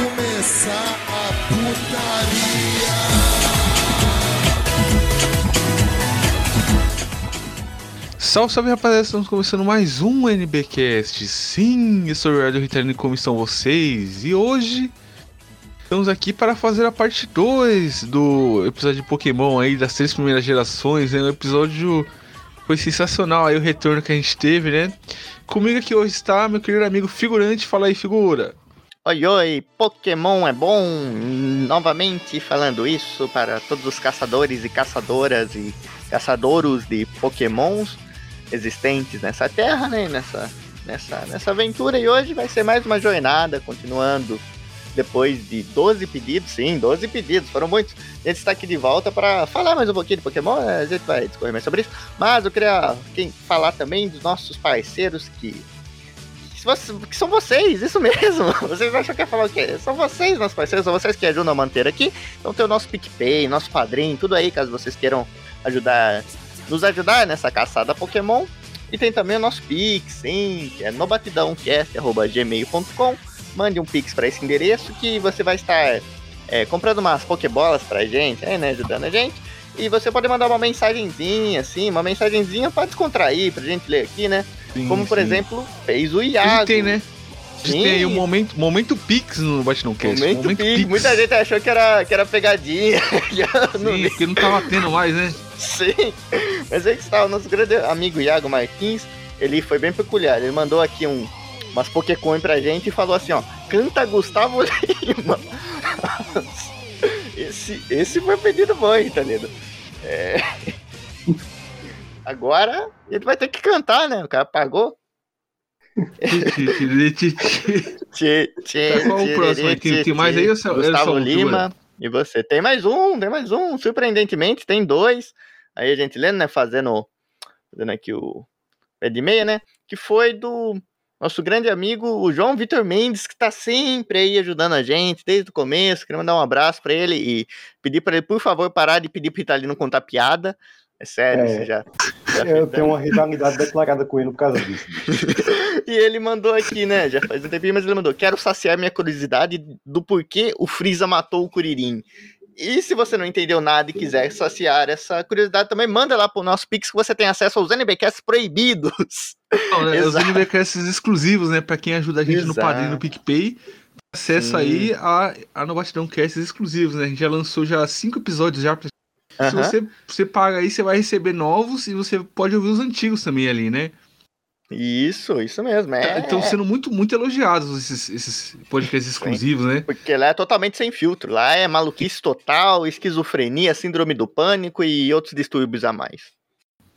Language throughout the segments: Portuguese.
começar a putaria. Salve, salve rapaziada, estamos começando mais um NBcast. Sim, eu sou o Eduardo Ritalino, como estão vocês? E hoje estamos aqui para fazer a parte 2 do episódio de Pokémon aí das três primeiras gerações. Né? O episódio foi sensacional aí o retorno que a gente teve, né? Comigo aqui hoje está meu querido amigo figurante. Fala aí, figura. Oi, oi, Pokémon é bom. Novamente falando isso para todos os caçadores e caçadoras e caçadouros de Pokémons existentes nessa terra, né? Nessa, nessa, nessa aventura. E hoje vai ser mais uma jornada, continuando depois de 12 pedidos, sim, 12 pedidos, foram muitos. A gente está aqui de volta para falar mais um pouquinho de Pokémon, a gente vai discorrer mais sobre isso. Mas eu queria falar também dos nossos parceiros que, que são vocês, isso mesmo. Vocês acham que ia falar o quê? São vocês, nossos parceiros, são vocês que ajudam a manter aqui. Então tem o nosso PicPay, nosso padrinho, tudo aí, caso vocês queiram ajudar, nos ajudar nessa caçada Pokémon. E tem também o nosso Pix, sim, que é nobatidãocast.gmail.com mande um pix para esse endereço que você vai estar é, comprando umas pokebolas pra gente, aí, né, ajudando a gente. E você pode mandar uma mensagenzinha, assim, uma mensagenzinha pra descontrair, pra gente ler aqui, né? Sim, Como, por sim. exemplo, fez o Iago. A gente tem, né? A gente tem aí o momento, momento Pix no Batidão Cast. Momento, momento Pix. Pix. Muita gente achou que era, que era pegadinha. Sim, porque não tava tendo mais, né? Sim. Mas aí que está, o nosso grande amigo Iago Martins, ele foi bem peculiar. Ele mandou aqui um, umas Pokécoin pra gente e falou assim, ó, canta Gustavo Lima. esse, esse foi o pedido bom, hein, tá ligado? É... Agora ele vai ter que cantar, né? O cara pagou. tchê, tchê, Qual o próximo? Tem, tem mais aí? Gustavo Lima. E você? Tem mais um, tem mais um. Surpreendentemente, tem dois. Aí a gente lendo, né? Fazendo, fazendo aqui o pé de meia, né? Que foi do nosso grande amigo, o João Vitor Mendes, que está sempre aí ajudando a gente desde o começo. Queria mandar um abraço para ele e pedir para ele, por favor, parar de pedir para Italino contar piada. É sério, é, já, já Eu tenho uma rivalidade declarada com ele por causa disso. e ele mandou aqui, né? Já faz um tempinho, mas ele mandou: Quero saciar minha curiosidade do porquê o Freeza matou o Kuririn. E se você não entendeu nada e quiser saciar essa curiosidade, também manda lá pro nosso Pix que você tem acesso aos NBcasts proibidos. Não, né, os NBcasts exclusivos, né? Pra quem ajuda a gente Exato. no padrinho no PicPay. Acesso Sim. aí a, a No Batidão Casts exclusivos, né? A gente já lançou já cinco episódios já. Se você, você paga aí, você vai receber novos e você pode ouvir os antigos também ali, né? Isso, isso mesmo. É... Estão sendo muito, muito elogiados esses, esses podcasts exclusivos, Sim, né? Porque lá é totalmente sem filtro. Lá é maluquice total, esquizofrenia, síndrome do pânico e outros distúrbios a mais.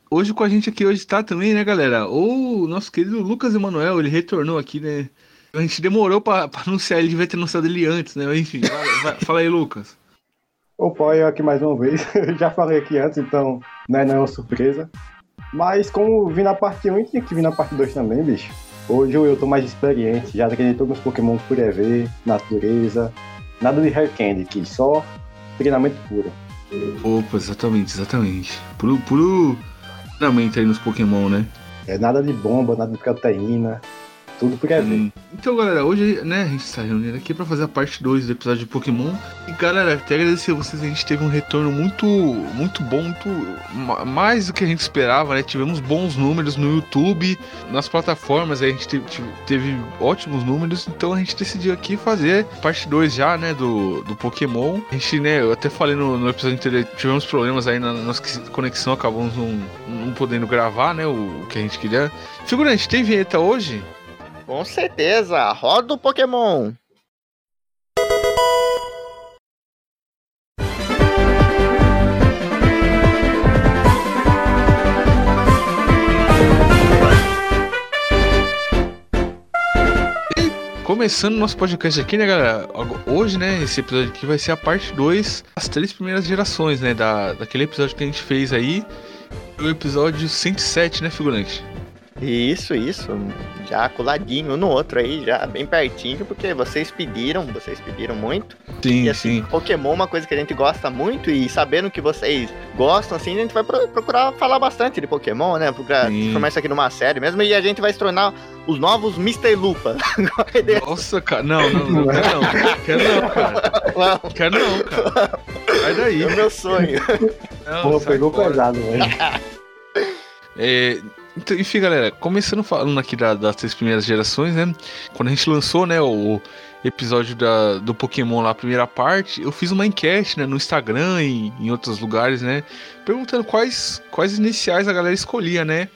Hoje com a gente aqui hoje tá também, né, galera? O nosso querido Lucas Emanuel, ele retornou aqui, né? A gente demorou pra, pra anunciar, ele devia ter anunciado ele antes, né? Enfim, fala aí, Lucas. Opa, eu aqui mais uma vez. Já falei aqui antes, então né, não é uma surpresa. Mas como vi na parte 1 tinha que vir na parte 2 também, bicho. Hoje eu tô mais experiente, já treinei todos os Pokémon por EV, natureza, nada de Hair Candy só treinamento puro. Opa, exatamente, exatamente. Puro, puro treinamento aí nos Pokémon, né? É nada de bomba, nada de proteína, tudo por aí. Então, galera, hoje, né, a gente está reunindo aqui para fazer a parte 2 do episódio de Pokémon. E, galera, até agradecer a vocês, a gente teve um retorno muito, muito bom, muito mais do que a gente esperava, né? Tivemos bons números no YouTube, nas plataformas, a gente teve, teve ótimos números, então a gente decidiu aqui fazer parte 2 já, né, do, do Pokémon. A gente, né, eu até falei no, no episódio anterior, tivemos problemas aí na nossa conexão, acabamos não, não podendo gravar, né, o, o que a gente queria. Figurante, tem vinheta hoje? Com certeza, roda o Pokémon. começando nosso podcast aqui, né, galera? Hoje, né, esse episódio aqui vai ser a parte 2 das três primeiras gerações, né? Da, daquele episódio que a gente fez aí. O episódio 107, né, figurante? Isso, isso. Já coladinho um no outro aí, já bem pertinho, porque vocês pediram, vocês pediram muito. Sim, E assim, sim. Pokémon é uma coisa que a gente gosta muito e sabendo que vocês gostam, assim, a gente vai pro- procurar falar bastante de Pokémon, né? Procurar Sim. transformar isso aqui numa série mesmo e a gente vai se tornar os novos Mr. Lupa. Nossa, cara. Não, não, não. Quero não. Quero não, cara. Não, Quero não, cara. Sai daí. é o meu sonho. Não, Pô, pegou fora. pesado, velho. É, então, enfim, galera, começando falando aqui da- das três primeiras gerações, né? Quando a gente lançou, né, o episódio da, do Pokémon lá, a primeira parte, eu fiz uma enquete, né, no Instagram e em outros lugares, né, perguntando quais, quais iniciais a galera escolhia, né?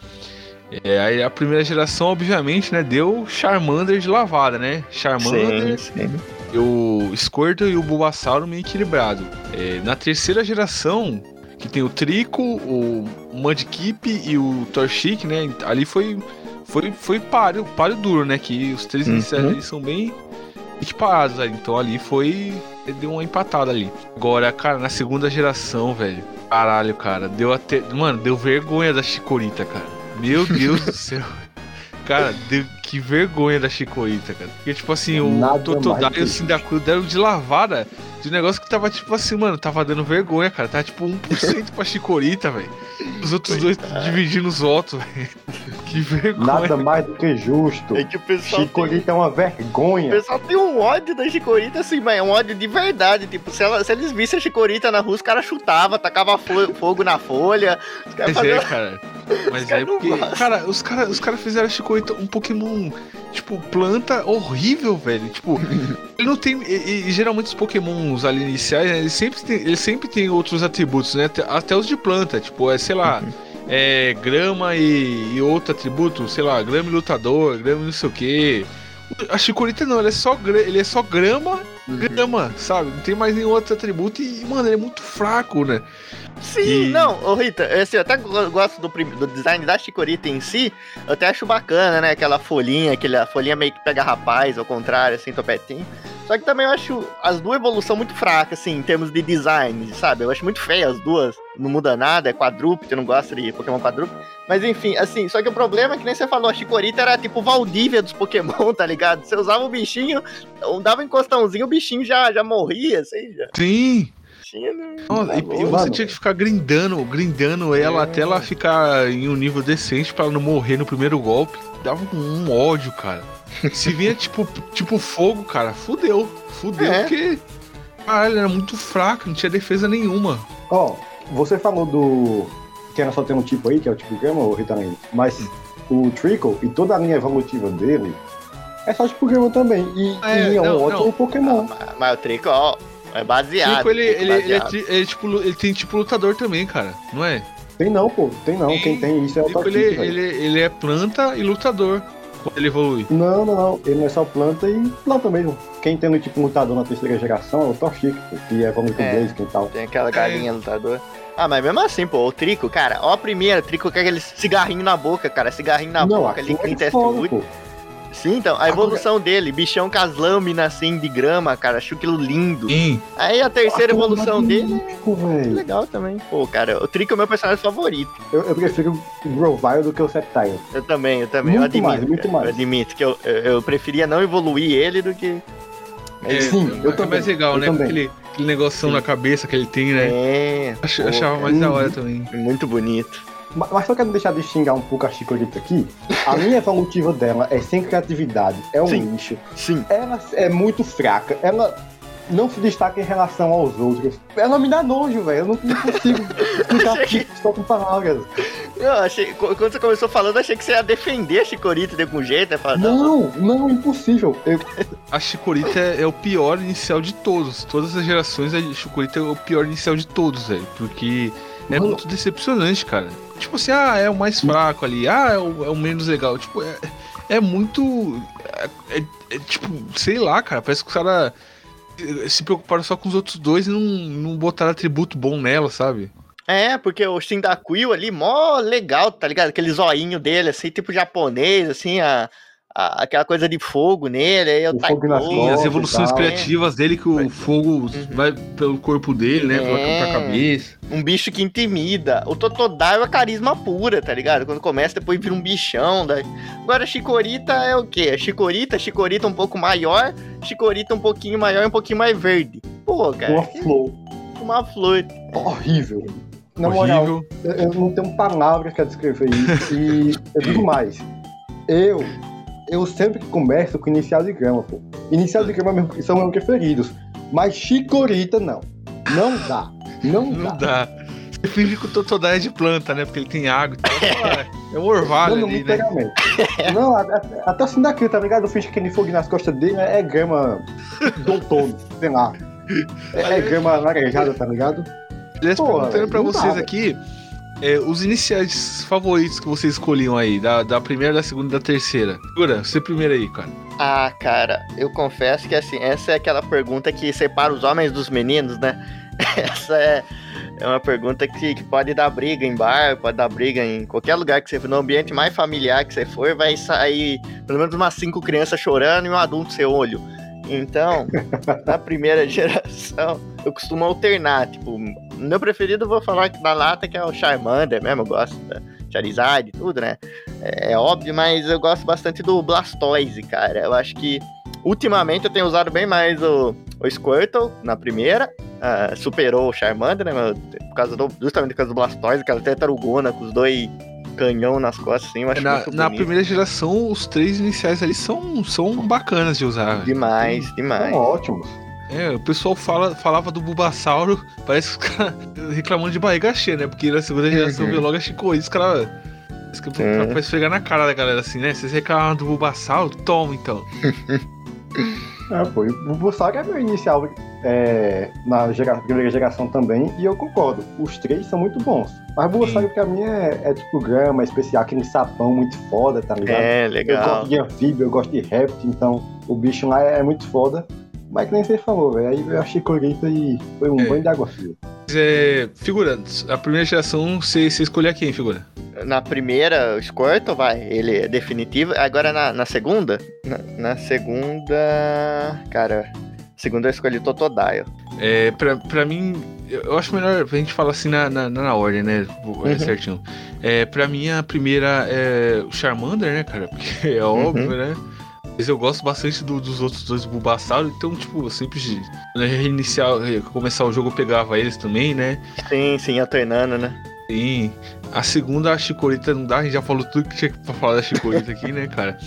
É, aí a primeira geração, obviamente, né, deu Charmander de lavada, né? Charmander, sim. o Squirtle e o Bulbasauro meio equilibrado. É, na terceira geração, que tem o Trico, o Mudkip e o Torchic, né? Ali foi foi foi páreo, páreo duro, né? Que os três Uhum. iniciais ali são bem equiparados, ali. então ali foi deu uma empatada ali. Agora, cara, na segunda geração, velho, caralho, cara, deu até, mano, deu vergonha da Chikorita, cara. Meu Deus do céu. Cara, deu, que vergonha da Chikorita, cara. Porque, tipo assim, o Totodile e o Cyndaquil deram de lavada de um negócio que tava, tipo assim, mano, tava dando vergonha, cara. Tava, tipo, 1% pra Chikorita, velho. Os outros dois dividindo os votos, velho. Que vergonha. Nada mais do que justo. É que o pessoal tem, Chicorita é uma o vergonha. pessoal tem um ódio da Chikorita, assim, mas é um ódio de verdade. Tipo, se, ela- se eles vissem a Chikorita na rua, os caras chutavam, tacava fo- fogo na folha. Os caras Mas é, cara. Mas é não porque. Cara, os caras os cara fizeram a Chikorita um Pokémon, tipo, planta horrível, velho. Tipo, ele não tem. E, e geralmente os Pokémons ali iniciais, né, eles sempre tem, eles sempre têm outros atributos, né? Até, os de planta, tipo, é, sei lá. É, grama e, e outro atributo, sei lá, grama e lutador, grama e não sei o que. A Chikorita não, ele é só, ele é só grama, grama, sabe? Não tem mais nenhum outro atributo e, mano, ele é muito fraco, né? Sim, E- não, ô Rita, assim, eu até go- gosto do, do design da Chikorita em si, eu até acho bacana, né, aquela folhinha, aquela folhinha meio que pega rapaz, ao contrário, assim, topetinho. Só que também eu acho as duas evolução muito fracas, assim, em termos de design, sabe? Eu acho muito feia as duas, não muda nada, é quadrúpede, eu não gosto de Pokémon quadrúpede. Mas enfim, assim, só que o problema é que nem você falou, a Chikorita era tipo Valdívia dos Pokémon, tá ligado? Você usava o bichinho, dava um encostãozinho, o bichinho já, já morria, assim, já Sim, tinha... não- Nossa, e, e você tinha que ficar grindando, grindando ela É. até ela ficar em um nível decente pra ela não morrer no primeiro golpe. Dava um, um ódio, cara. Se vinha tipo, tipo fogo, cara, fudeu. Fudeu, É. porque. Caralho, era muito fraco, não tinha defesa nenhuma. Ó, você falou do. Que era só ter um tipo aí, que é o tipo Gama ou Ritalin. Mas o Trickle e toda a linha evolutiva dele é só tipo Gama também. E, É, e é um não, outro não. Pokémon. Mas, mas o Trico, ó, é baseado. Chico, ele, Trico ele, ele, é baseado. tri- ele, tipo, lu- ele tem tipo lutador também, cara, não é? Tem não, pô. Tem não. Tem. Quem tem isso é o Tipo, Toxic, ele, velho. ele, ele é planta e lutador quando ele evolui. Não, não, não. Ele não é só planta e planta mesmo. Quem tem no tipo lutador na terceira geração é o Torchic, pô, que é como com É. Blaziken e tal. Tem aquela galinha lutador. Ah, mas mesmo assim, pô, o Trico, cara, ó a primeira, Trico com aquele cigarrinho na boca, cara, cigarrinho na não, boca ali, aquilo Clint é foda. Sim, então, a evolução dele, bichão com as lâminas assim de grama, cara, acho aquilo lindo. Sim. Aí a terceira Aquilo é evolução dele magnífico, é legal também. Pô, cara, o Trico é o meu personagem favorito. Eu, eu prefiro o Grovyle do que o Sceptile. Eu também, eu também, eu Muito admito. mais, muito cara, mais. Eu admito que eu, eu, eu preferia não evoluir ele do que. É, Sim, eu é também, mais legal, eu né? também. Aquele, aquele negocinho Sim. na cabeça que ele tem, né? É. Ach- pô, achava cara, mais da Uhum. hora também. Muito bonito. Mas, só quero deixar de xingar um pouco a Chikorita aqui. A linha evolutiva dela é sem criatividade, é um Sim. lixo. Sim. Ela é muito fraca, ela não se destaca em relação aos outros. Ela me dá nojo, velho. Eu não, não consigo explicar aqui só com palavras. Eu achei, qu- quando você começou falando, achei que você ia defender a Chikorita de algum jeito, né? Falar, Não, não, impossível. Eu, A Chikorita é, é o pior inicial de todos. Todas as gerações, a Chikorita é o pior inicial de todos, velho. Porque é Mano. muito decepcionante, cara. Tipo assim, ah, é o mais fraco ali, ah, é o, é o menos legal. Tipo, é, é muito. É, é- é tipo, sei lá, cara. Parece que os caras se preocuparam só com os outros dois e não, não botaram atributo bom nela, sabe? É, porque o Shindakuil ali, mó legal, tá ligado? Aquele zoinho dele, assim, tipo japonês, assim, a, a- aquela coisa de fogo nele, aí é o O fogo as evoluções criativas dele, que o fogo vai pelo corpo dele, né? Pela, É. pra cabeça. um bicho que intimida. O Totodile é carisma pura, tá ligado? Quando começa, depois vira um bichão. Daí... Agora a Chikorita é o quê? A Chikorita, Chikorita um pouco maior, Chikorita um pouquinho maior e um pouquinho mais verde. Pô, cara, Uma flor. uma flor. Horrível. Na moral, Horrível. eu, eu não tenho palavras pra descrever isso. E eu digo mais. Eu, eu sempre converso com inicial de grama, pô. Inicial de grama mesmo- são meus preferidos. Mas Chicorita, não. Não dá. Não, Não dá. dá. Você finge que o Totodile é de planta, né? Porque ele tem água e tal. Ah, É um orvalho Não, ali, né? não, a- a- até assim daqui, tá ligado? Eu finge que aquele fogo nas costas dele é, é grama do outono, sei lá. É, é grama laranjada, tá ligado? Aliás, perguntando pra vocês dá, aqui, é, os iniciais favoritos que vocês escolhiam aí, da, da primeira, da segunda e da terceira. Segura, você primeiro aí, cara. Ah, cara, eu confesso que assim, essa é aquela pergunta que separa os homens dos meninos, né? Essa é, é uma pergunta que, que pode dar briga em bar, pode dar briga em qualquer lugar que você for, no ambiente mais familiar que você for, vai sair pelo menos umas cinco crianças chorando e um adulto sem olho. Então, na primeira geração, eu costumo alternar. Tipo, meu preferido eu vou falar que da lata que é o Charmander mesmo, eu gosto da Charizard e tudo, né? É, é óbvio, mas eu gosto bastante do Blastoise, cara. Eu acho que ultimamente eu tenho usado bem mais o, o Squirtle na primeira. ah, superou o Charmander, né? meu? Por causa do, justamente por causa do Blastoise, aquela tartarugona com os dois canhão nas costas, assim, eu acho Na, muito na primeira geração, os três iniciais ali são, são bacanas de usar. Demais, demais. São ótimos. É, o pessoal fala, falava do Bulbasauro, parece que os caras reclamando de barriga cheia, né? Porque na segunda geração Uhum. veio logo a Chicoio, os caras. Pra, Uhum. pra esfregar na cara da galera assim, né? Vocês reclamam do Bulbasauro? Toma então. É, pô, e o Bulbasaur é meu inicial é, na gera- primeira geração também, e eu concordo. Os três são muito bons. Mas o Bulbasaur pra mim é, é tipo grama especial, aquele sapão muito foda, tá ligado? É, Eu legal. gosto de anfíbio, eu gosto de réptil, então o bicho lá é, muito foda. Mas que nem você falou, velho. Aí eu achei Chikorita e foi um É. banho de água fria. Mas, É, figura, a primeira geração, você, você escolher quem, figura? Na primeira, o Squirtle, vai, ele é definitivo. Agora na, na segunda, na, na segunda, cara, segunda eu escolhi Totodile. É, pra, pra mim, eu acho melhor a gente falar assim na, na, na ordem, né? É, Uhum. Certinho. É, pra mim, a primeira é o Charmander, né, cara? Porque é óbvio, né? Mas eu gosto bastante do- dos outros dois Bulbasaur, então, tipo, eu sempre quando eu reiniciar, eh, começar o jogo, eu pegava eles também, né? Sim, sim, alternando, né? Sim. A segunda, a Chikorita não dá, a gente já falou tudo que tinha pra falar da Chikorita aqui, né, cara?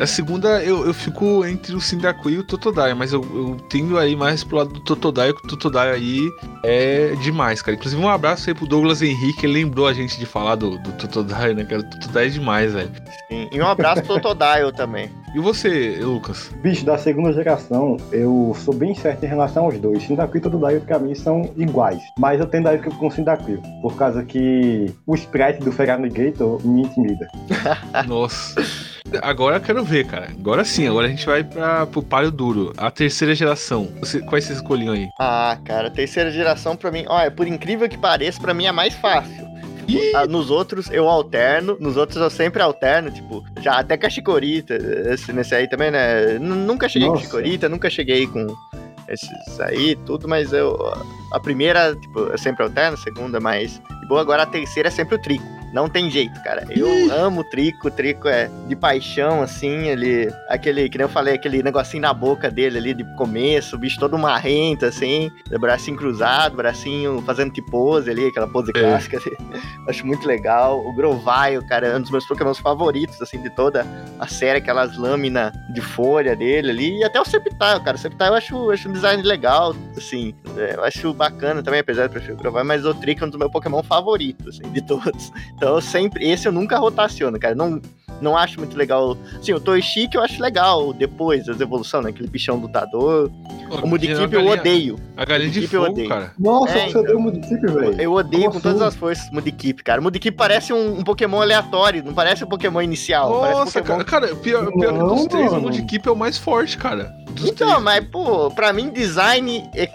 A segunda, eu, eu fico entre o Cyndaquil e o Totodile, mas eu, eu tendo aí mais pro lado do Totodile, que o Totodile aí é demais, cara. Inclusive, um abraço aí pro Douglas Henrique, ele lembrou a gente de falar do, do Totodile, né, cara? O Totodile é demais, velho. Sim. E um abraço pro Totodile também. E você, Lucas? Bicho, da segunda geração, eu sou bem certo em relação aos dois. Cyndaquil e Totodile pra mim são iguais. Mas eu tendo a ir com o Cyndaquil, por causa que o sprite do Feraligator me intimida. Nossa. Agora eu quero ver, cara. Agora sim, agora a gente vai pra, pro palio duro. A terceira geração. Você, quais vocês escolhiam aí? Ah, cara, terceira geração pra mim, olha, por incrível que pareça, pra mim é mais fácil. Ih! Ah, Nos outros eu alterno, nos outros eu sempre alterno, tipo, já até com a Chicorita, esse, nesse aí também, né? N- Nunca cheguei com Nossa. Chicorita, nunca cheguei com esses aí, tudo, mas eu. A primeira, tipo, eu sempre alterno, a segunda, mas. De boa, agora a terceira é sempre o Trico. Não tem jeito, cara. Eu amo o Trico, o Trico é de paixão, assim, ele. Aquele, que nem eu falei, aquele negocinho na boca dele ali de começo, o bicho todo marrento, assim, bracinho cruzado, bracinho fazendo tipo pose ali, aquela pose É. clássica. assim. Acho muito legal. O Grovyle, cara, é um dos meus Pokémons favoritos, assim, de toda a série, aquelas lâminas de folha dele ali. E até o Sceptile, cara. O Sceptile eu acho, eu acho um design legal, assim. é, eu acho bacana também, apesar de eu preferir o Grovyle, mas o Trick é um dos meus Pokémon favoritos, assim, de todos. Então eu sempre. Esse eu nunca rotaciono, cara. Não, não acho muito legal. Sim, o Toishiki eu acho legal depois das evoluções, né? Aquele bichão lutador. O Mudikip eu odeio. A galinha de Mudikip eu fogo, odeio. cara. Nossa, É, você então. deu um município, velho. Eu odeio Como com todas assim? as forças Mudikip, cara. Mudikip parece um, um Pokémon aleatório, não parece um Pokémon inicial. parece um Nossa, Pokémon... cara, cara, pior, pior que Não, dos três, o mano. Mudkip é o mais forte, cara. Dos Então, três. mas, pô, pra mim, design é,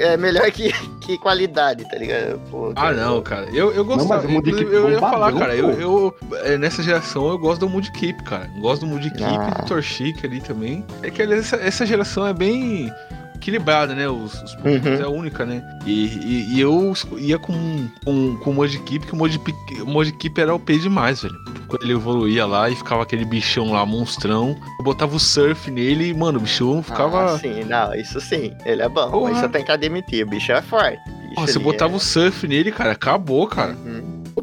é melhor que, que qualidade, tá ligado? Pô, Ah, não, cara. Eu, eu gostava. mas o Keep eu ia bombadão, falar, cara. Eu, eu- é, nessa geração eu gosto do Mood Keep, cara. Gosto do Mood Keep Ah. e do Torchic ali também. É que aliás, essa, essa geração é bem equilibrada, né? Os, os Uhum. é única, né? E, e, e eu ia com, com, com o Mood Keep, que o Keep era OP demais, velho. Quando ele evoluía lá e ficava aquele bichão lá, monstrão. Eu botava o surf nele e, mano, o bichão ficava. Ah, sim, não, isso sim, ele é bom, Porra. isso eu tenho que admitir, o bicho é forte. bicho Ó, você ali botava é... o surf nele, cara, acabou, cara. Uhum.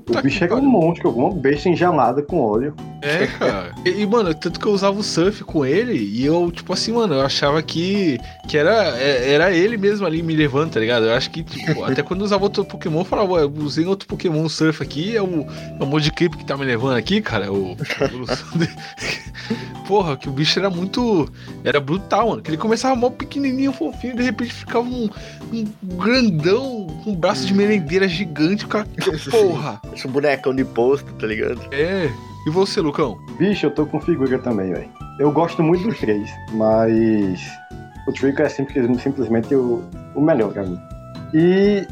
Puta O bicho que era um monstro, alguma besta enjalada com óleo. É, cara. E, mano, tanto que eu usava o surf com ele e eu, tipo assim, mano, eu achava que, que era, é- era ele mesmo ali me levando, tá ligado? Eu acho que, tipo, até quando eu usava outro Pokémon, eu falava, eu usei outro Pokémon surf aqui, é o, é o Modiclip que tá me levando aqui, cara. é O. Porra, que o bicho era muito. Era brutal, mano. Que ele começava mó pequenininho, fofinho, de repente ficava um, um grandão, com um braço de merendeira gigante, o cara. Porra! Esse bonecão de posto, tá ligado? É. E você, Lucão? Bicho, eu tô com figura também, velho. Eu gosto muito dos três, mas o Trico é simplesmente, simplesmente o, o melhor pra mim. E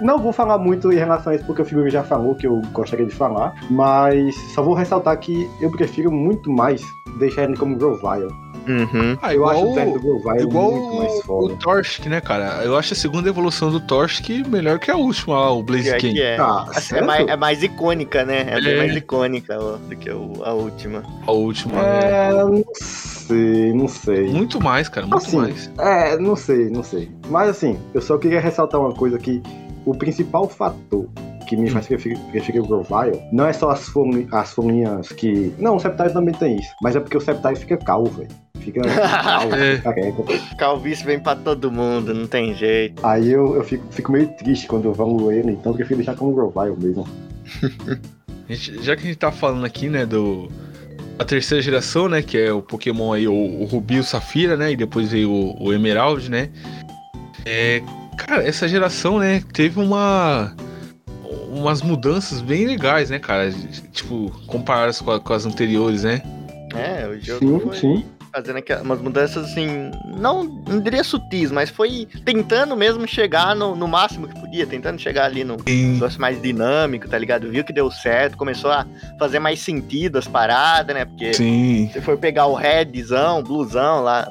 não vou falar muito em relação a isso, porque o figura já falou que eu gostaria de falar, mas só vou ressaltar que eu prefiro muito mais deixar ele como Grovile. Uhum. Ah, Eu acho o Grovile Igual muito mais o, foda. o Torchic, né, cara? Eu acho a segunda evolução do Torchic melhor que a última lá, o Blaziken. que é. Ah, Assim, é, mais, é mais icônica, né? É, bem É. mais icônica ó, do que a última. A última. né? É, não sei, não sei. Muito mais, cara, muito Assim, mais. É, não sei, não sei. Mas assim, eu só queria ressaltar uma coisa que o principal fator que me faz preferir, o Grovile não é só as, folhi- as folhinhas que. Não, o Septile também tem isso. Mas é porque o Septile fica calvo, velho. Fica calvo, É. careca. Calvície vem pra todo mundo, não tem jeito. Aí eu, eu fico, fico meio triste quando eu evoluo ele, então eu prefiro deixar como Grovile mesmo. Gente- já que a gente tá falando aqui, né, do. A terceira geração, né? Que é o Pokémon aí, o, o Rubi e o Safira, né? E depois veio o, o Emerald, né? É, cara, essa geração, né, teve uma. Umas mudanças bem legais, né, cara? Tipo, comparadas com, a- com as anteriores, né? É, o jogo Sim, foi sim. fazendo aquelas, umas mudanças assim, não, não diria sutis, mas foi tentando mesmo chegar no, no máximo que podia, tentando chegar ali no negócio mais dinâmico, tá ligado? Viu que deu certo, começou a fazer mais sentido as paradas, né? Porque Sim. Você foi pegar o redzão, blusão lá.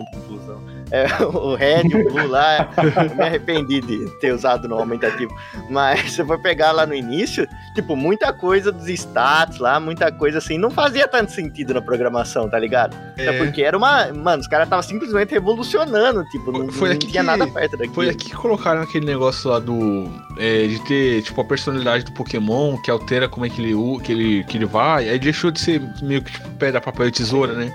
É, o red o blue lá. Eu me arrependi de ter usado no aumentativo. Mas você foi pegar lá no início, tipo, muita coisa dos status lá, muita coisa assim, não fazia tanto sentido na programação, tá ligado? É, É, porque era uma. Mano, os caras estavam simplesmente revolucionando, tipo, não, Foi não aqui tinha que- nada perto daquilo. Foi aqui que colocaram aquele negócio lá do. é, de ter, tipo, a personalidade do Pokémon, que altera como é que ele, que ele, que ele vai. Aí deixou de ser meio que tipo pedra, papel e tesoura, né?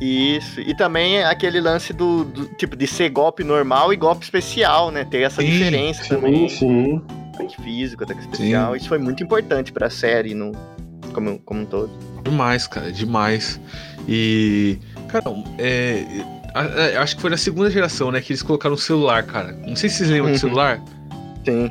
Isso. E também aquele lance do, do, tipo de ser golpe normal e golpe especial, né? Ter essa Sim, diferença Sim, também. sim. ataque físico, ataque especial. Sim. Isso foi muito importante pra série no, como, como um todo. Demais, cara, demais. E. Cara, é. a- é, Acho que foi na segunda geração, né? Que eles colocaram o celular, cara. Não sei se vocês lembram do Uhum. celular. Sim.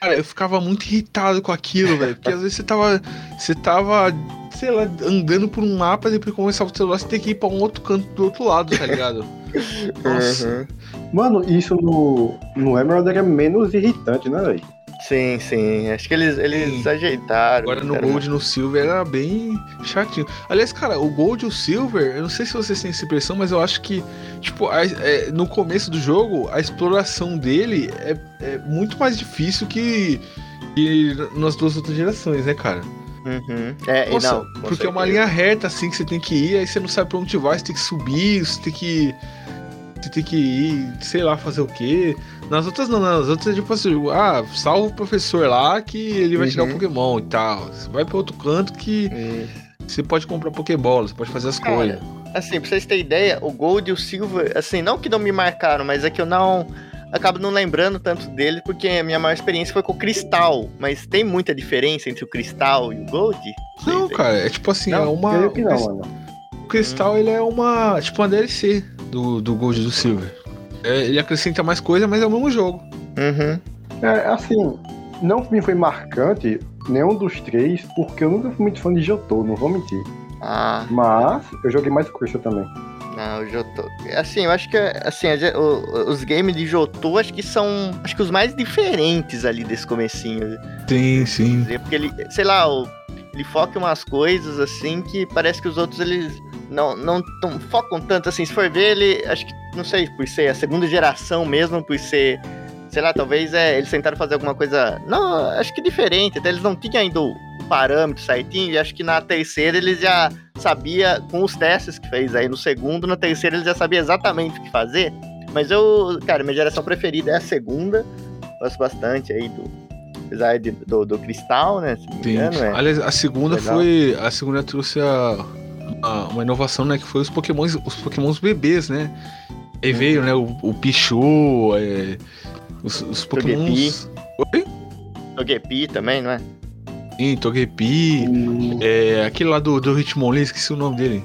Cara, eu ficava muito irritado com aquilo, velho. Porque às vezes você tava. Você tava, sei lá, andando por um mapa, depois começava o celular, você tem que ir pra um outro canto do outro lado, tá ligado? Nossa. Uhum. Mano, isso no, no Emerald era menos irritante, né, velho? Sim, sim. Acho que eles, eles Sim. ajeitaram. Agora no Gold e no Silver era bem chatinho. Aliás, cara, o Gold e o Silver, eu não sei se vocês têm essa impressão, mas eu acho que, tipo, a- é, no começo do jogo, a exploração dele é, é muito mais difícil que, que nas duas outras gerações, né, cara? Uhum. É, Nossa, não. porque é uma linha reta assim que você tem que ir, aí você não sabe pra onde vai, você tem que subir, você tem que. Você tem que ir, sei lá, fazer o quê. Nas outras não, nas outras é tipo assim, ah, salva o professor lá que ele vai tirar o Uhum. Pokémon e tal. Você vai pra outro canto que Isso. você pode comprar Pokébola, você pode fazer as Cara, coisas. Assim, pra vocês terem ideia, o Gold e o Silver, assim, não que não me marcaram, mas é que eu não. Acabo não lembrando tanto dele, porque a minha maior experiência foi com o Cristal. Mas tem muita diferença entre o Cristal e o Gold? Não, cara, é tipo assim, Não, é uma. Creio que o não, mano. O Cristal, ele é uma. Tipo uma DLC do, do Gold e do Silver. É, ele acrescenta mais coisa, mas é o mesmo jogo. Uhum. É, assim, não me foi marcante nenhum dos três, porque eu nunca fui muito fã de Jotô, não vou mentir. Ah, Mas eu joguei mais Crystal também. Não, o Jotô. Assim, eu acho que assim, a ge- o- os games de Jotô acho que são acho que os mais diferentes ali desse comecinho. Sim, sim. dizer, Porque ele, sei lá, ele foca em umas coisas assim que parece que os outros eles não, não tão- focam tanto assim. Se for ver, ele acho que, não sei, por ser a segunda geração mesmo, por ser, sei lá, talvez é, eles tentaram fazer alguma coisa, não, acho que diferente. Até eles não tinham ainda o parâmetro certinho, e acho que na terceira eles já sabia com os testes que fez aí no segundo, na terceira eles já sabia exatamente o que fazer. Mas eu, cara, minha geração preferida é a segunda. Gosto bastante aí do, apesar de- do, do cristal, né? Se não engano, é. Aliás, a segunda Legal. foi. A segunda trouxe a, uma, uma inovação, né? Que foi os pokémons, os pokémons bebês, né? Aí Uhum. veio, né? O, o Pichu, é, os, os pokémons. Oi? Togepi também, não é? Sim, Togepi. Hum, É, aquele lá do, do Hitmonlee, esqueci o nome dele.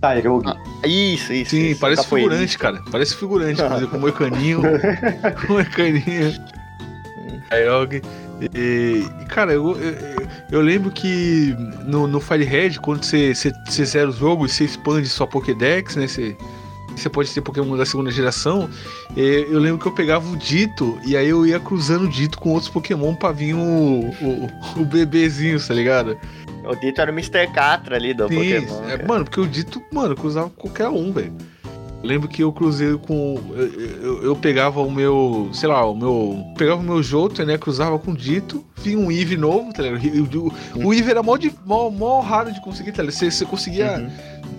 Tyrogue. Isso, isso. Sim, isso, parece figurante, cara. Parece figurante, por exemplo, com o moicaninho. com o moicaninho. Tyrogue. E, cara, eu, eu, eu lembro que no, no Firehead, quando você, você, você zera o jogo e você expande sua Pokédex, né? Você, você pode ter Pokémon da segunda geração. eu lembro que eu pegava o Dito e aí eu ia cruzando o Dito com outros Pokémon pra vir o, o, o bebezinho, tá ligado? O Dito era o Mr. Catra ali do Sim, Pokémon. é, mano, porque o Dito, mano, cruzava com qualquer um, velho. Lembro que eu cruzei com. Eu, eu- eu pegava o meu. Sei lá, o meu. Pegava o meu Jolter, né? Cruzava com o Dito. Vinha um Eve novo, tá ligado? O, o, o Eve era mó, de, mó, mó raro de conseguir, tá ligado? Você, você conseguia Uhum.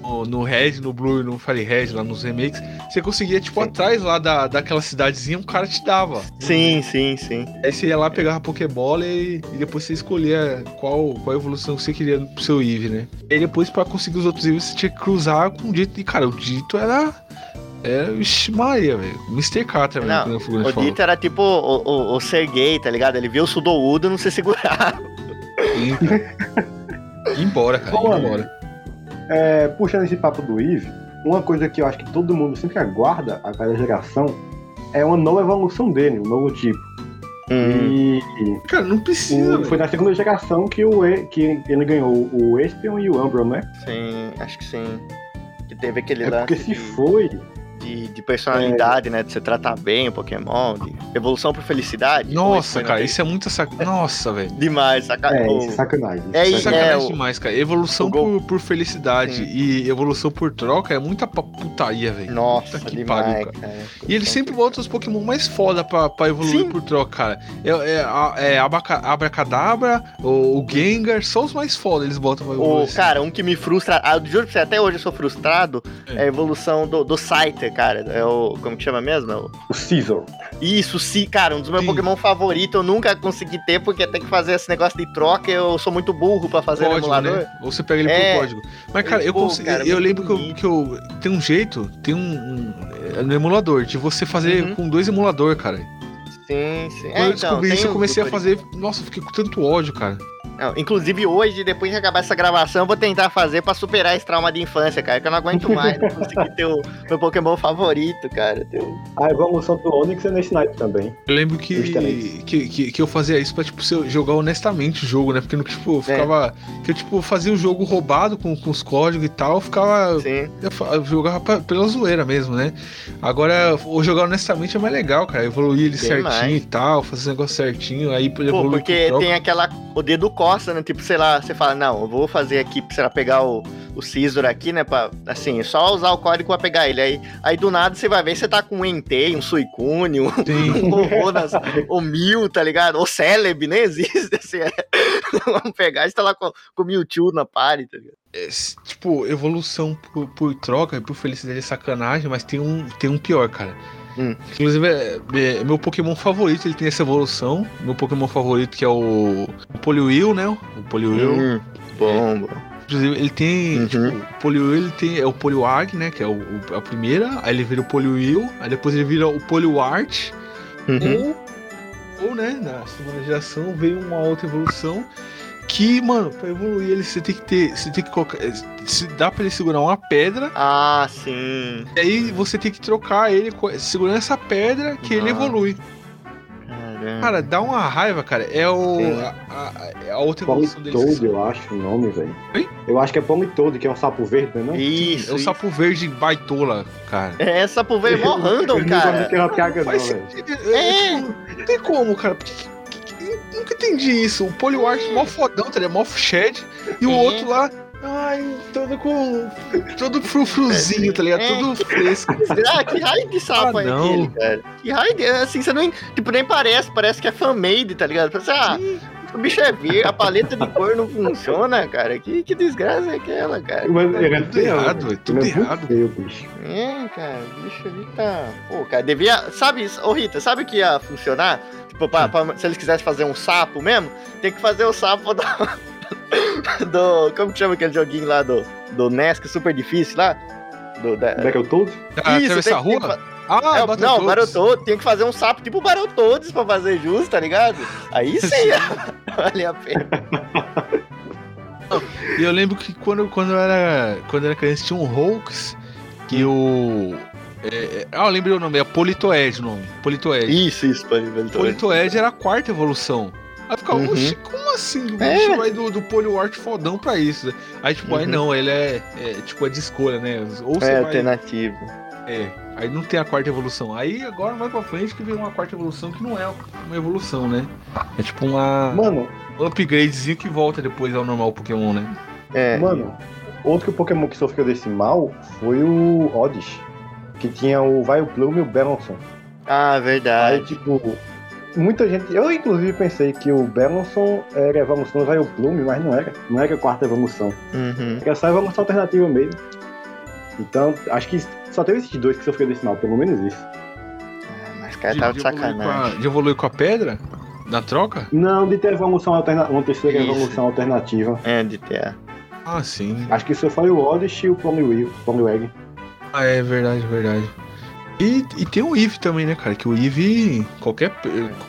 No, no Red, no Blue e no Fire Red, lá nos remakes. Você conseguia, tipo, Sim. atrás lá da, daquela cidadezinha, um cara te dava. Sim, sim, sim. Aí você ia lá, pegava a Pokébola e, e depois você escolhia qual, qual evolução que você queria pro seu Eevee, né? E aí depois, pra conseguir os outros Eevees, você tinha que cruzar com o Dito. E, cara, o Dito era... Era, ixi, Maria, velho. Mr. Catra, velho, O falou. Dito era tipo o, o, o Sergei, tá ligado? Ele viu o Sudoudo não se segurava. Sim, cara. Embora, cara, mano. embora. É, puxando esse papo do Eve, uma coisa que eu acho que todo mundo sempre aguarda a cada geração é uma nova evolução dele, um novo tipo. Hum. E Cara, não precisa, o- foi na segunda geração que, o, que ele ganhou o Espion e o Umbreon, né? Sim, acho que sim. Que teve aquele É lance porque se de, foi, de, de personalidade, né? De você tratar bem o Pokémon, de evolução por felicidade. Nossa, cara, isso é muita sac... Nossa, velho. Demais, saca? é, o- isso é sacanagem. É, Isso e- Sacanagem é, o- demais, cara. Evolução o por, por felicidade Sim. e evolução por troca é muita putaria, velho. Nossa, Puta que demais, pariu, cara. E ele sempre volta os Pokémon mais foda pra, pra evoluir Sim. por troca, cara. É, é, é Abaca- Abracadabra, o, o Gengar, só os mais foda eles botam pra evoluir. O, cara, um que me frustra, ah, eu juro pra você, até hoje eu sou frustrado, É. é a evolução do, do Scyther, cara. É o, como que chama mesmo? É o- O Scizor. Isso, sim, cara, um dos meus Sim. Pokémon favoritos, eu nunca consegui ter, porque tem que fazer esse negócio de troca, eu sou muito burro pra fazer no código, emulador. né? Ou você pega ele É. por código. Mas, cara, eu, consegui, cara, eu muito lembro que eu, que eu. Tem um jeito, tem um. um- é, no emulador, de você fazer Uhum. com dois emulador, cara. Sim, sim. Quando É, eu então, descobri tem isso, eu comecei a fazer. Nossa, eu fiquei com tanto ódio, cara. Não, inclusive hoje, depois de acabar essa gravação, eu vou tentar fazer pra superar esse trauma de infância, cara, que eu não aguento mais, não consegui ter o meu Pokémon favorito, cara. Teu- A evolução do Onix é nesse naipe também. Eu lembro que, que, que, que eu fazia isso pra, tipo, jogar honestamente o jogo, né? Porque, no, tipo, É. eu ficava. Que eu, tipo, fazia o jogo roubado com, com os códigos e tal, eu ficava. Sim. Eu, eu jogava pra- pela zoeira mesmo, né? Agora, o jogar honestamente é mais legal, cara. Evoluir ele Bem certinho mais. e tal, fazer o negócio certinho, aí ele Pô, evolui porque tem aquela. O dedo coça, né? Tipo, sei lá, você fala, não, eu vou fazer aqui, sei lá, pegar o, o Scizor aqui, né? Pra, assim, só usar o código pra pegar ele. Aí, aí do nada você vai ver, você tá com um Entei, um Suicune, um, um robô nas, o Mil, tá ligado? O Celebi, nem existe, assim. É. Vamos pegar, você tá lá com, com o Mewtwo na party, tá ligado? É, tipo, evolução por, por troca e por felicidade é sacanagem, mas tem um, tem um pior, cara. Hum. Inclusive, é, é meu Pokémon favorito, ele tem essa evolução. Meu Pokémon favorito que é o, o Poliwhirl, né? O Poliwhirl. Hum, bom, bom. Inclusive, ele tem, Uhum. tipo, o Poliwhirl, ele tem, é o Poliwag, né? Que é o, o- a primeira. Aí ele vira o Poliwhirl, aí depois ele vira o Poliwart. Uhum. Ou, ou, né, na segunda geração veio uma outra evolução que, mano, pra evoluir ele você tem que ter, você tem que colocar, se dá pra ele segurar uma pedra, Ah, sim. e aí você tem que trocar ele segurando essa pedra que ele Ah. evolui. Caramba. Cara, dá uma raiva, cara. É o. A, a- é a outra evolução dele. Pomitoad, eu acho o nome, velho. Oi? Eu acho que é Pomitoad, que é um sapo verde, né? Não? Isso, É o isso. sapo verde baitola, cara. É sapo verde mó random, cara. não, Faz velho. sentido. É, tipo, não tem como, cara. Porque, que- que- eu nunca entendi isso. O Poliwart mó fodão, tá ligado? Mó shed. E o É. outro lá. Ai, todo com. Todo frufruzinho, tá ligado? É. Todo fresco. Ah, que raio de sapo Ah, é não. aquele, cara? Que raio de. Assim, você não. Tipo, nem parece, parece que é fan-made, tá ligado? Parece, ah, o bicho é verde, a paleta de cor não funciona, cara. Que, que desgraça é aquela, cara? Mas ele é tudo errado, velho. é tudo é errado. feio, bicho. É, cara, o bicho ali tá. Pô, cara, devia. Sabe, ô Rita, sabe o que ia funcionar? Tipo, pra- pra- se eles quisessem fazer um sapo mesmo, tem que fazer o sapo do. do como que chama aquele joguinho lá do, do NES, que é super difícil lá? Do, da, Battletoads? Ah, Isso, atravessar a tem que- rua? tem Ah, É, Battletoads. não, o Battletoads tem que fazer um sapo tipo Battletoads pra fazer justo, tá ligado? Aí sim, vale a pena. E eu lembro que quando, quando eu era. Quando eu era criança tinha um Hulks que o. É, é- ah, eu lembrei o nome, é Politoed o nome. Politoed. Isso, isso, Battletoads. Politoed era a quarta evolução. Aí ficava, Uhum. oxe, como assim? O É. bicho vai do, do Poliwart fodão pra isso. Aí, tipo, aí Uhum. não, ele é, é, tipo, é de escolha, né? Ou É vai. alternativo. É, aí não tem a quarta evolução. Aí agora mais pra frente que vem uma quarta evolução que não é uma evolução, né? É tipo uma, Mano, um upgradezinho que volta depois ao normal Pokémon, né? É. mano, outro Pokémon que sofreu desse mal foi o Oddish. Que tinha o Vileplume e o Bellonson. Ah, Aí, verdade. tipo, muita gente. Eu, inclusive, pensei que o Bellonson era a evolução do Vileplume, mas não era. Não era a quarta evolução. Uhum. Era só a evolução alternativa mesmo. Então, acho que só teve esses dois que sofreram desse mal, pelo menos isso. Ah, Mas o cara tava de a- sacanagem. de evoluir com a pedra? Na troca? Não, de ter evolução alternativa, uma terceira Isso. evolução alternativa. É, de ter. Ah, sim. Acho que só foi o Oddish e o Plumweg. Ah, é verdade, verdade. E, e tem o Eve também, né, cara? Que o Eve, qualquer.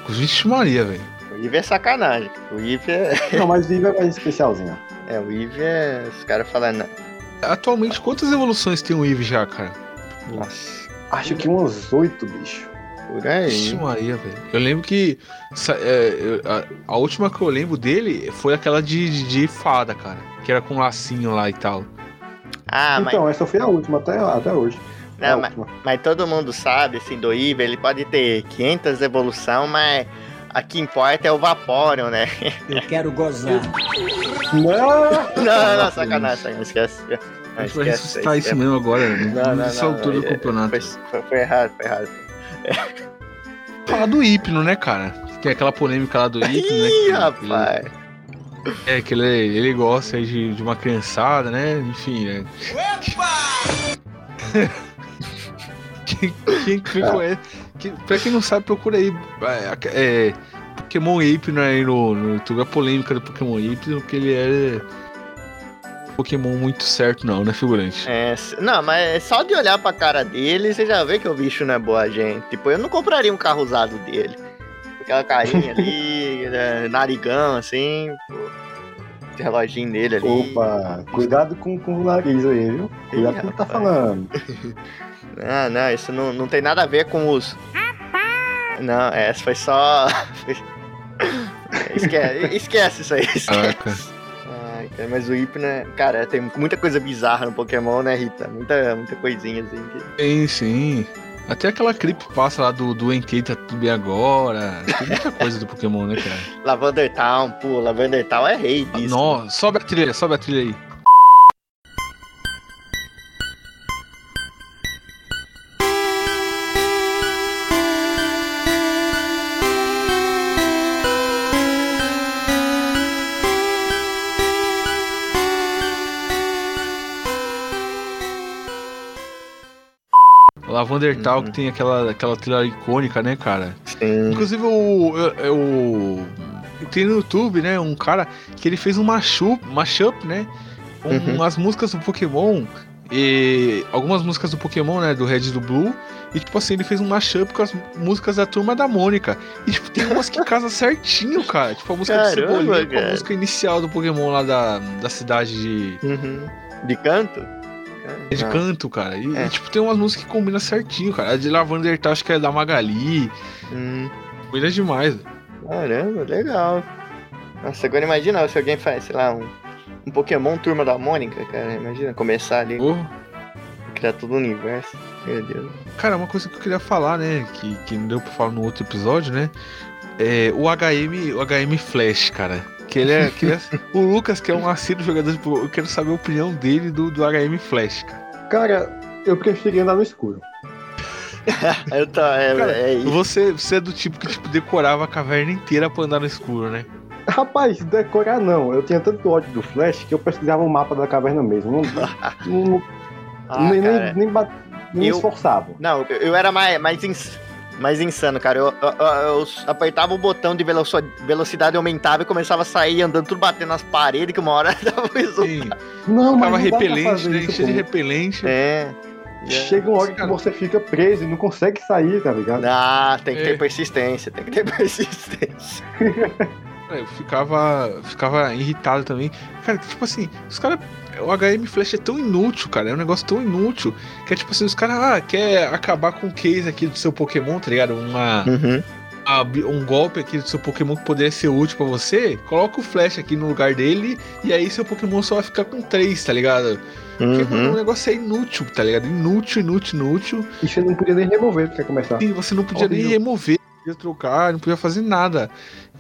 Vixe Maria, velho. O Eve é sacanagem. O Eve é. Não, mas o Eve é mais especialzinho. É, o Eve é. Os caras falam, não. Atualmente, quantas evoluções tem o Eve já, cara? Nossa. Acho que umas oito, bicho. Por aí. Vixe Maria, velho. Eu lembro que. é, a, a última que eu lembro dele foi aquela de, de, de fada, cara. Que era com lacinho lá e tal. Ah, mas, então, essa foi a última até, até hoje. É não, mas, última. mas todo mundo sabe, assim, do Eve, ele pode ter 500 evolução, mas a que importa é o Vaporeon, né? Eu quero gozar. Não! Não, não, não, sacanagem, sacanagem, esquece. A gente vai ressuscitar isso mesmo agora, Não, não, nessa não, altura do é- campeonato. Foi, foi- errado, foi errado. Falar do Hipno, né, cara? Tem aquela polêmica lá do Hipno, né? Ih, rapaz. É, que ele, ele gosta aí de, de uma criançada, né? Enfim, né? quem, quem, quem conhece. Quem, pra quem não sabe, procura aí. É, é, Pokémon Hypno aí no, no YouTube. A polêmica do Pokémon Hypno, que ele é. Pokémon muito certo, não, né, figurante? É, não, mas só de olhar pra cara dele, você já vê que o bicho não é boa gente. Tipo, eu não compraria um carro usado dele. Aquela carinha ali, né, narigão, assim, pô, reloginho dele ali. Opa, cuidado com, com o nariz aí, viu? Cuidado com o que tá falando. Não, não, isso não, não tem nada a ver com os. Não, essa foi só. esquece, esquece isso aí. Esquece. Cara, mas o Hypno, é- cara, tem muita coisa bizarra no Pokémon, né, Rita? Muita, muita coisinha assim. Que... Sim, sim. Até aquela creepypasta lá do, do Enkei tá tudo bem agora. Tem muita coisa do Pokémon, né, cara? Lavender Town, pô, Lavender Town é rei disso. Nossa, sobe a trilha, sobe a trilha aí. Lavander Tal, Uhum. que tem aquela, aquela trilha icônica, né, cara? Sim. Inclusive, o, eu, eu- tem no YouTube, né, um cara que ele fez um mashup, mashup né, com Uhum. as músicas do Pokémon e algumas músicas do Pokémon, né, do Red e do Blue, e tipo assim, ele fez um mashup com as músicas da Turma da Mônica. E tipo, tem umas que casam certinho, cara, tipo a música Caramba, de Cebolinha com a cara. música inicial do Pokémon lá da, da cidade de, Uhum. De canto? De Não. canto, cara. E, É. e, tipo, tem umas músicas que combinam certinho, cara. A de Lavander Tal, acho que é da Magali. Hum. Cuida demais. velho. Caramba, legal. Nossa, agora imagina se alguém faz, sei lá, um, um Pokémon Turma da Mônica, cara. Imagina começar ali, Porra. criar todo o universo. Meu Deus. Cara, uma coisa que eu queria falar, né? Que, que não deu pra falar no outro episódio, né? É o HM, o HM Flash, cara. Que ele é. que ele é- o Lucas, que é um assíduo jogador, tipo, eu quero saber a opinião dele do, do HM Flash, cara. Cara, eu preferia andar no escuro. Eu tô, é, Cara, é isso. Você, você é do tipo que tipo, decorava a caverna inteira pra andar no escuro, né? Rapaz, decorar não. Eu tinha tanto ódio do Flash que eu pesquisava o mapa da caverna mesmo. Não, não- Ah, nem, nem, nem, nem Eu- esforçava. Não, eu, eu era mais, mais, mais insano, cara. Eu, eu- eu- apertava o botão de veloci- velocidade aumentava e começava a sair andando tudo batendo nas paredes, que uma hora dava um. Sim, Não, ficava mas não repelente, né? isso, de repelente. É. Chega uma hora que você fica preso e não consegue sair, tá ligado? Ah, tem que É. ter persistência, tem que ter persistência. Eu ficava, ficava irritado também. Cara, tipo assim, os caras. O HM Flash é tão inútil, cara. É um negócio tão inútil. Que é tipo assim, os caras, ah, quer acabar com o case aqui do seu Pokémon, tá ligado? Uma, Uhum. a- um golpe aqui do seu Pokémon que poderia ser útil pra você. Coloca o Flash aqui no lugar dele. E aí seu Pokémon só vai ficar com 3, tá ligado? Porque, mano, o Uhum. negócio é inútil, tá ligado? Inútil, inútil, inútil. E você não podia nem remover pra começar. E você não podia nem remover, podia trocar, não podia fazer nada.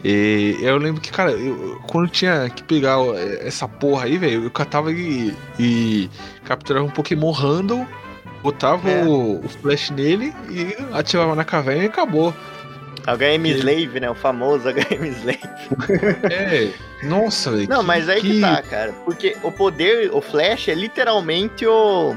E eu lembro que, cara, eu, quando tinha que pegar essa porra aí, velho, eu catava e, e capturava um Pokémon random, botava É. o, o flash nele e ativava na caverna e acabou. HM Que- Slave, né? O famoso HM Slave. É, nossa, velho. Não, que- mas aí que... que tá, cara. Porque o poder, o Flash é literalmente o.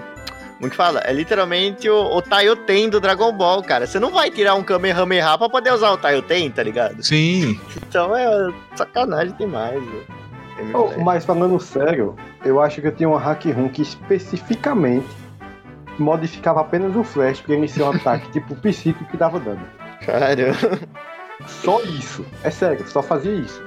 Como que fala? É literalmente o, o Taioten do Dragon Ball, cara. Você não vai tirar um Kamehameha pra poder usar o Taioten, tá ligado? Sim, Então é sacanagem demais, velho. HM Oh, mas falando sério, eu acho que eu tinha uma hack room que especificamente modificava apenas o flash pra iniciar um ataque tipo psíquico que dava dano. Caramba. Só isso. É sério, só fazia isso.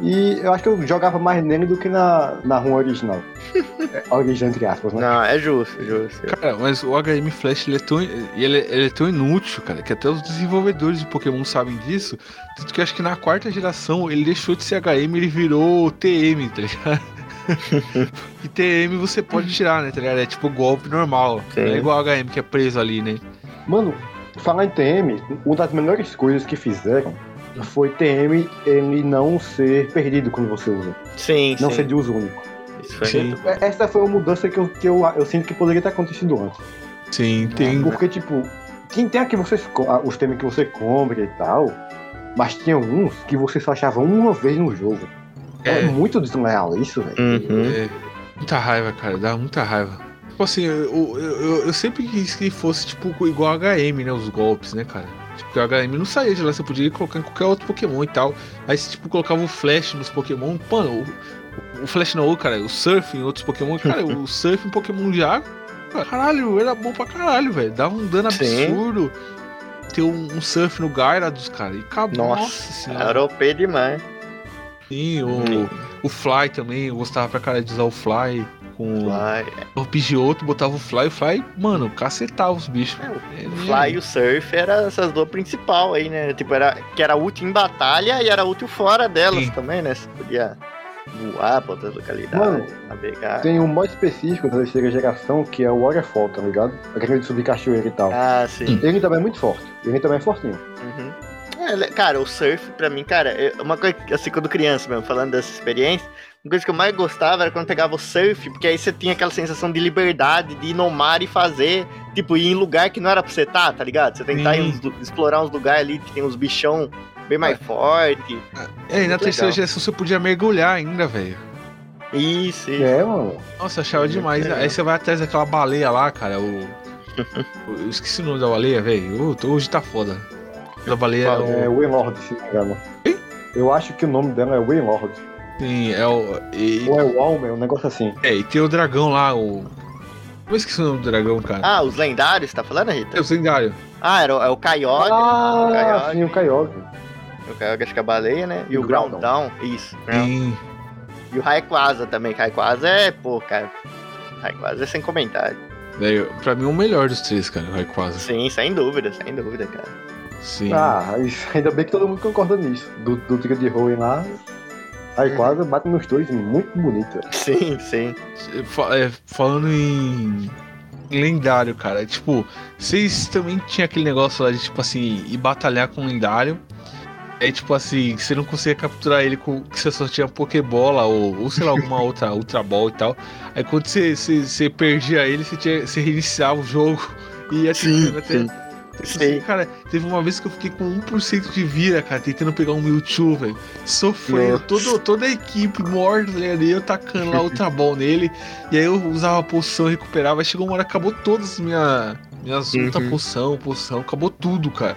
E eu acho que eu jogava mais nele do que na, na rua original. É, original entre aspas, né? Não, é justo, justo. cara, mas o HM Flash ele é, tão, ele, é- ele é tão inútil, cara, que até os desenvolvedores de Pokémon sabem disso. Tanto que acho que na quarta geração ele deixou de ser HM e ele virou TM, tá ligado? e TM você pode tirar, né, tá ligado? É tipo golpe normal. Sim. Não é igual HM que é preso ali, né? Mano, falar em TM, uma das melhores coisas que fizeram foi TM ele não ser perdido quando você usa. Sim, Não sim. ser de uso único. Isso foi Sim. É- Essa foi uma mudança que eu, que eu, eu sinto que poderia ter acontecido antes. Sim, tem. Porque, tipo, quem tem aqui você, os temas que você compra e tal, mas tinha uns que você só achava uma vez no jogo. É, É. muito desleal isso, velho. Uhum. É, muita raiva, cara, dá muita raiva. Tipo assim, eu, eu, eu- eu sempre quis que fosse tipo igual HM, né? Os golpes, né, cara? Tipo, que o HM não saía de lá, você podia colocar em qualquer outro Pokémon e tal. Aí você, tipo, colocava o Flash nos Pokémon. Mano, o, o Flash não, cara, o Surf em outros Pokémon. Cara, o Surf em Pokémon de água, caralho, era bom pra caralho, velho. Dava um dano Sim. absurdo. Ter um, um Surf no Gyarados, cara. E acabou. Nossa, Nossa senhora. Era OP demais. Sim, Hum. o, o Fly também, eu gostava pra cara de usar o Fly com Fly, o Pidgeotto, botava o Fly, o Fly, mano, cacetava os bichos. É, o É? Fly e o Surf eram essas duas principal aí, né? Tipo, era, que era útil em batalha e era útil fora delas Sim. também, né? Você podia voar pra outras localidades, Mano, navegar. Tem um modo específico da terceira geração que é o Waterfall, tá ligado? Aquele de subir cachoeira e tal. Ah, sim. Ele também é muito forte. Ele também é fortinho. Uhum. É, cara, o surf, pra mim, cara, é uma coisa, que, assim, quando criança mesmo, falando dessa experiência, uma coisa que eu mais gostava era quando pegava o surf, porque aí você tinha aquela sensação de liberdade, de ir no mar e fazer, tipo, ir em lugar que não era pra você estar, tá ligado? Você tentar uns explorar uns lugares ali que tem uns bichão bem mais forte. É, e na terceira legal. geração você podia mergulhar ainda, velho. Isso, isso. É, mano. Nossa, achava demais. legal. Aí você vai atrás daquela baleia lá, cara, o. eu esqueci o nome da baleia, velho. Hoje tá foda. Da baleia é É o. Waylord, se não me engano. Eu acho que o nome dela é Waylord. Sim, é o. E, Ou é Walmer, um negócio assim. é, e tem o dragão lá, o. Eu esqueci o nome do dragão, cara. Ah, os lendários, você tá falando, Rita? É o lendário. Ah, era o, é o Coyote, Ah, Coyote. sim, o Coyote. o Coyote acho que é a baleia, né? E E o o Groudon. Groundon, isso. Sim. E o Rayquaza também, Rayquaza é, pô, cara, Rayquaza é sem comentário. Velho, pra mim é o melhor dos três, cara, o Rayquaza. Sim, sem dúvida, sem dúvida, cara. Sim. Ah, ainda bem que todo mundo concorda nisso. Do, do trio de Hoenn lá. Aí quase bate nos dois, muito bonito. Sim, sim. É, falando em, lendário, cara, tipo, vocês também tinham aquele negócio lá de, tipo assim, ir batalhar com um lendário. É tipo assim, você não conseguia capturar ele com que você só tinha Pokébola ou, ou sei lá, alguma outra Ultra Ball e tal. Aí quando você, você, você perdia ele, você, tinha, você reiniciava o jogo e ia Sim, até. sim. Sim. cara, teve uma vez que eu fiquei com 1% de vida, cara, tentando pegar um Mewtwo, velho. Sofrendo, todo, toda a equipe morta? E eu tacando lá Ultra Ball nele. E aí eu usava a poção, recuperava. Chegou uma hora, acabou todas as minha, minhas Uhum. ultra poção, poção, acabou tudo, cara.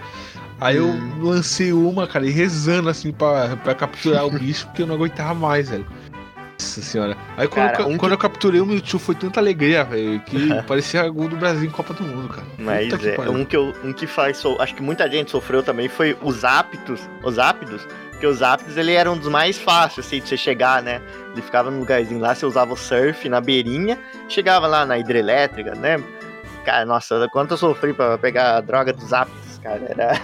Aí eu Hum. lancei uma, cara, e rezando assim pra, pra capturar o bicho, porque eu não aguentava mais, velho. Nossa senhora. Aí quando, Cara, eu, um quando eu capturei o Mewtwo foi tanta alegria, velho, que parecia gol do Brasil em Copa do Mundo, cara. Mas Puta que é, pariu. um que, eu, um que faz. Acho que muita gente sofreu também foi os Aptos. Os Aptos. Porque os Aptos ele era um dos mais fáceis, assim, de você chegar, né? Ele ficava num lugarzinho lá, você usava o surf na beirinha, chegava lá na hidrelétrica, né? Cara, nossa, quanto eu sofri pra pegar a droga dos Aptos, cara. Era,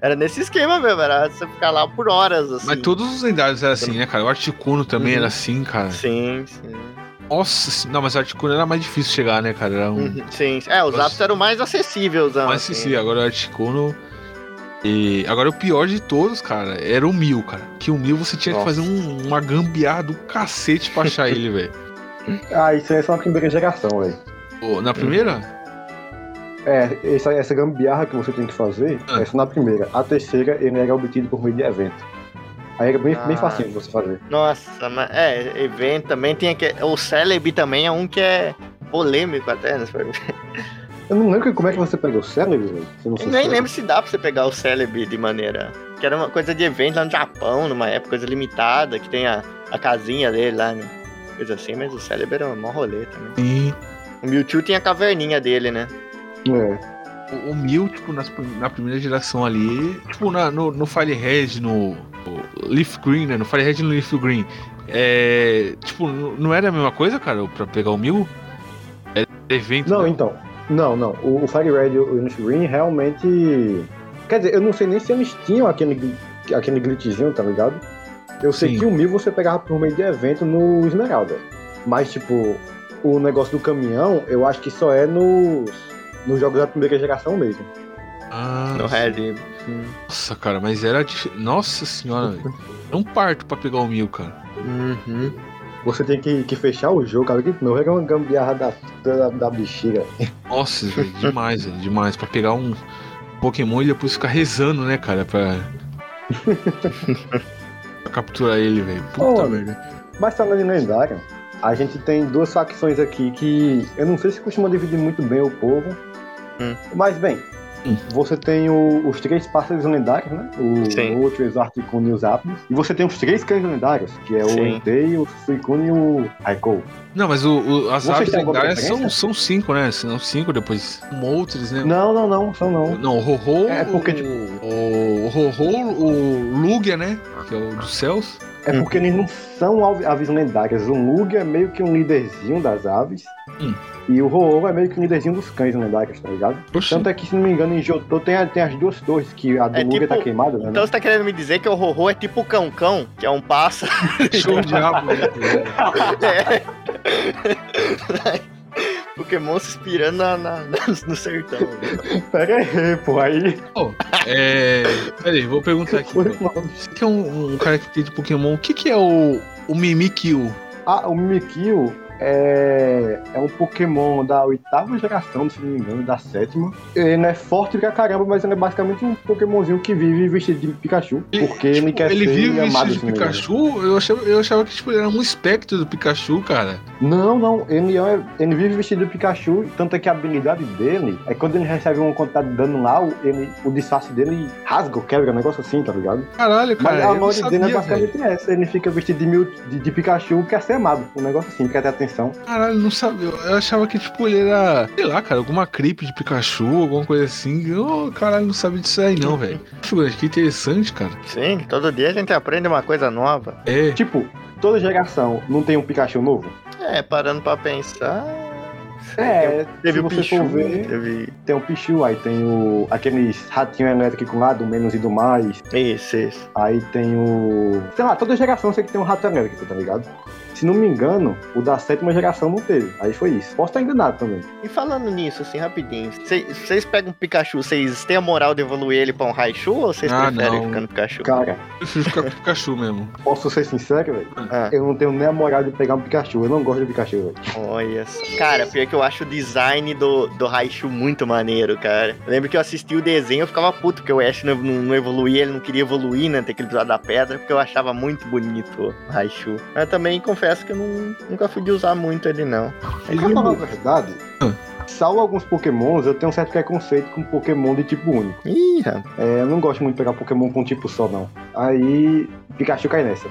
era nesse esquema mesmo, era você ficar lá por horas, assim. Mas todos os lendários eram assim, né, cara? O Articuno também Uhum. era assim, cara. Sim, sim. Nossa, não, mas o Articuno era mais difícil chegar, né, cara? Era um Uhum, sim. É, os Nossa. Eram mais acessíveis, mais assim. acessível. Agora o Articuno. E agora o pior de todos, cara, era o Mil, cara. Que o Mil você tinha Nossa. que fazer um- uma gambiarra do cacete pra achar ele, velho. Ah, isso aí é só na primeira geração, velho. Pô, Na primeira? É, essa, essa gambiarra que você tem que fazer, Ah. é só na primeira. A terceira, ele era obtido por meio de evento. Aí era bem, bem Ah. facinho de você fazer. Nossa, mas é, evento também tem aquele. O Celebi também é um que é polêmico até, né? Eu não lembro como é que você pegou o Celebi, velho. Eu nem sabe. lembro se dá pra você pegar o Celebi de maneira. Que era uma coisa de evento lá no Japão, numa época, coisa limitada, que tem a, a casinha dele lá, né? Coisa assim, mas o Celebi era um mó rolê também. Sim. O Mewtwo tinha a caverninha dele, né? É. O, o Mil, tipo, nas na primeira geração ali, tipo, na- no, no Fire Red, no, no Leaf Green, né? No Fire Red e no Leaf Green. É. Tipo, não era a mesma coisa, cara, pra pegar o Mil? Era evento. Não, né? então. Não, não. O, o Fire Red e o Infinite Green realmente. Quer dizer, eu não sei nem se eles tinham aquele, aquele glitchzinho, tá ligado? Eu sei Sim. que o Mil você pegava por meio de evento no Esmeralda. Mas, tipo, o negócio do caminhão, eu acho que só é nos, nos jogos da primeira geração mesmo. Ah, No Red. Nossa, cara, mas era. dif- Nossa senhora, velho. É um parto pra pegar o Mil, cara. Uhum. Você tem que, que fechar o jogo, cara. Que não era uma gambiarra da, da, da bexiga. Nossa, velho, demais, velho, demais. Pra pegar um Pokémon e depois ficar rezando, né, cara, pra. pra capturar ele, velho. Puta Ô, merda. Mas falando em lendário, a gente tem duas facções aqui que eu não sei se costuma dividir muito bem o povo. Hum. Mas bem, Hum. você tem o- os três pássaros lendários, né? O Sim. Ultras, o Articuno e os Zapdos. E você tem os três cães lendários, que é o Sim. Entei, o Suicune e o Raikou. Não, mas o, o- as Vocês aves lendárias são, são cinco, né? São cinco depois. Moltres, né? Não, não, não, são não. Não, o Ho-Ho, É, porque, o, tipo- o, o o Lugia, né? Que é o dos céus. É porque eles não são aves- aves lendárias. O Lug é meio que um líderzinho das aves. Hum. E o Ho-Oh é meio que um líderzinho dos cães lendários, tá ligado? Oxi. Tanto é que, se não me engano, em Jotô tem, a- tem as duas torres, que a do É Lugia tipo- tá queimada, né? Então você tá querendo me dizer que o Rorô é tipo o Cão-Cão, que é um pássaro. Show de diabo, né? É. Pokémon se inspirando na, na- na- no sertão. né? Pera aí, pô, aí. Pô, é. Peraí, vou perguntar aqui. Você que é um, um cara que tem de Pokémon, o que, que é o, o Mimikyu? Ah, o Mimikyu é, é um Pokémon da oitava geração, se não me engano, da sétima. Ele não é forte pra caramba, mas ele é basicamente um Pokémonzinho que vive vestido de Pikachu. Porque ele, tipo, quer ele ser vive vestido de engano. Pikachu? Eu achava, eu achava que tipo, ele era um espectro do Pikachu, cara. Não, não, ele, é, ele vive vestido de Pikachu, tanto é que a habilidade dele é quando ele recebe uma quantidade de dano lá, o- ele, o disfarce dele rasga, ou quebra, um negócio assim, tá ligado? Caralho, cara. Mas a maioria dele é velho. basicamente essa, ele fica vestido de, Mew- de, de Pikachu, quer ser amado, um negócio assim, quer ter atenção. Caralho, não sabia. Eu achava que, tipo, ele era, sei lá, cara, alguma creep de Pikachu, alguma coisa assim. Eu, caralho, não sabia disso aí, não, velho. Que interessante, cara. Sim, todo dia a gente aprende uma coisa nova. É. Tipo, toda geração não tem um Pikachu novo? É, parando pra pensar. É, Teve o você Pichu, for ver, teve. tem o Pichu, aí tem o aqueles ratinhos elétricos lá, do menos e do mais. Isso, isso. Aí tem o. Sei lá, toda geração sei que tem um rato elétrico, tá ligado? Se não me engano, o da sétima geração não teve. Aí foi isso. Posso estar enganado também. E falando nisso, assim, rapidinho, cê- vocês pegam um Pikachu, vocês têm a moral de evoluir ele pra um Raichu ou vocês Ah, preferem não. ficar no Pikachu? Cara, Eu prefiro ficar com o Pikachu mesmo. posso ser sincero, velho? Ah, Eu não tenho nem a moral de pegar um Pikachu. Eu não gosto de Pikachu, velho. olha só. Cara, pior que eu acho o design do, do Raichu muito maneiro, cara. Eu lembro que eu assisti o desenho eu ficava puto, porque o Ash não, não, não evoluía, ele não queria evoluir, né? Ter aquele episódio da pedra, porque eu achava muito bonito o Raichu. Mas também confesso que eu não, nunca fui de usar muito ele, não. E pra falar a verdade, Ah. salvo alguns pokémons, eu tenho um certo preconceito com pokémon de tipo único. Ih, rapaz. É, eu não gosto muito de pegar pokémon com tipo só, não. Aí, Pikachu cai nessa.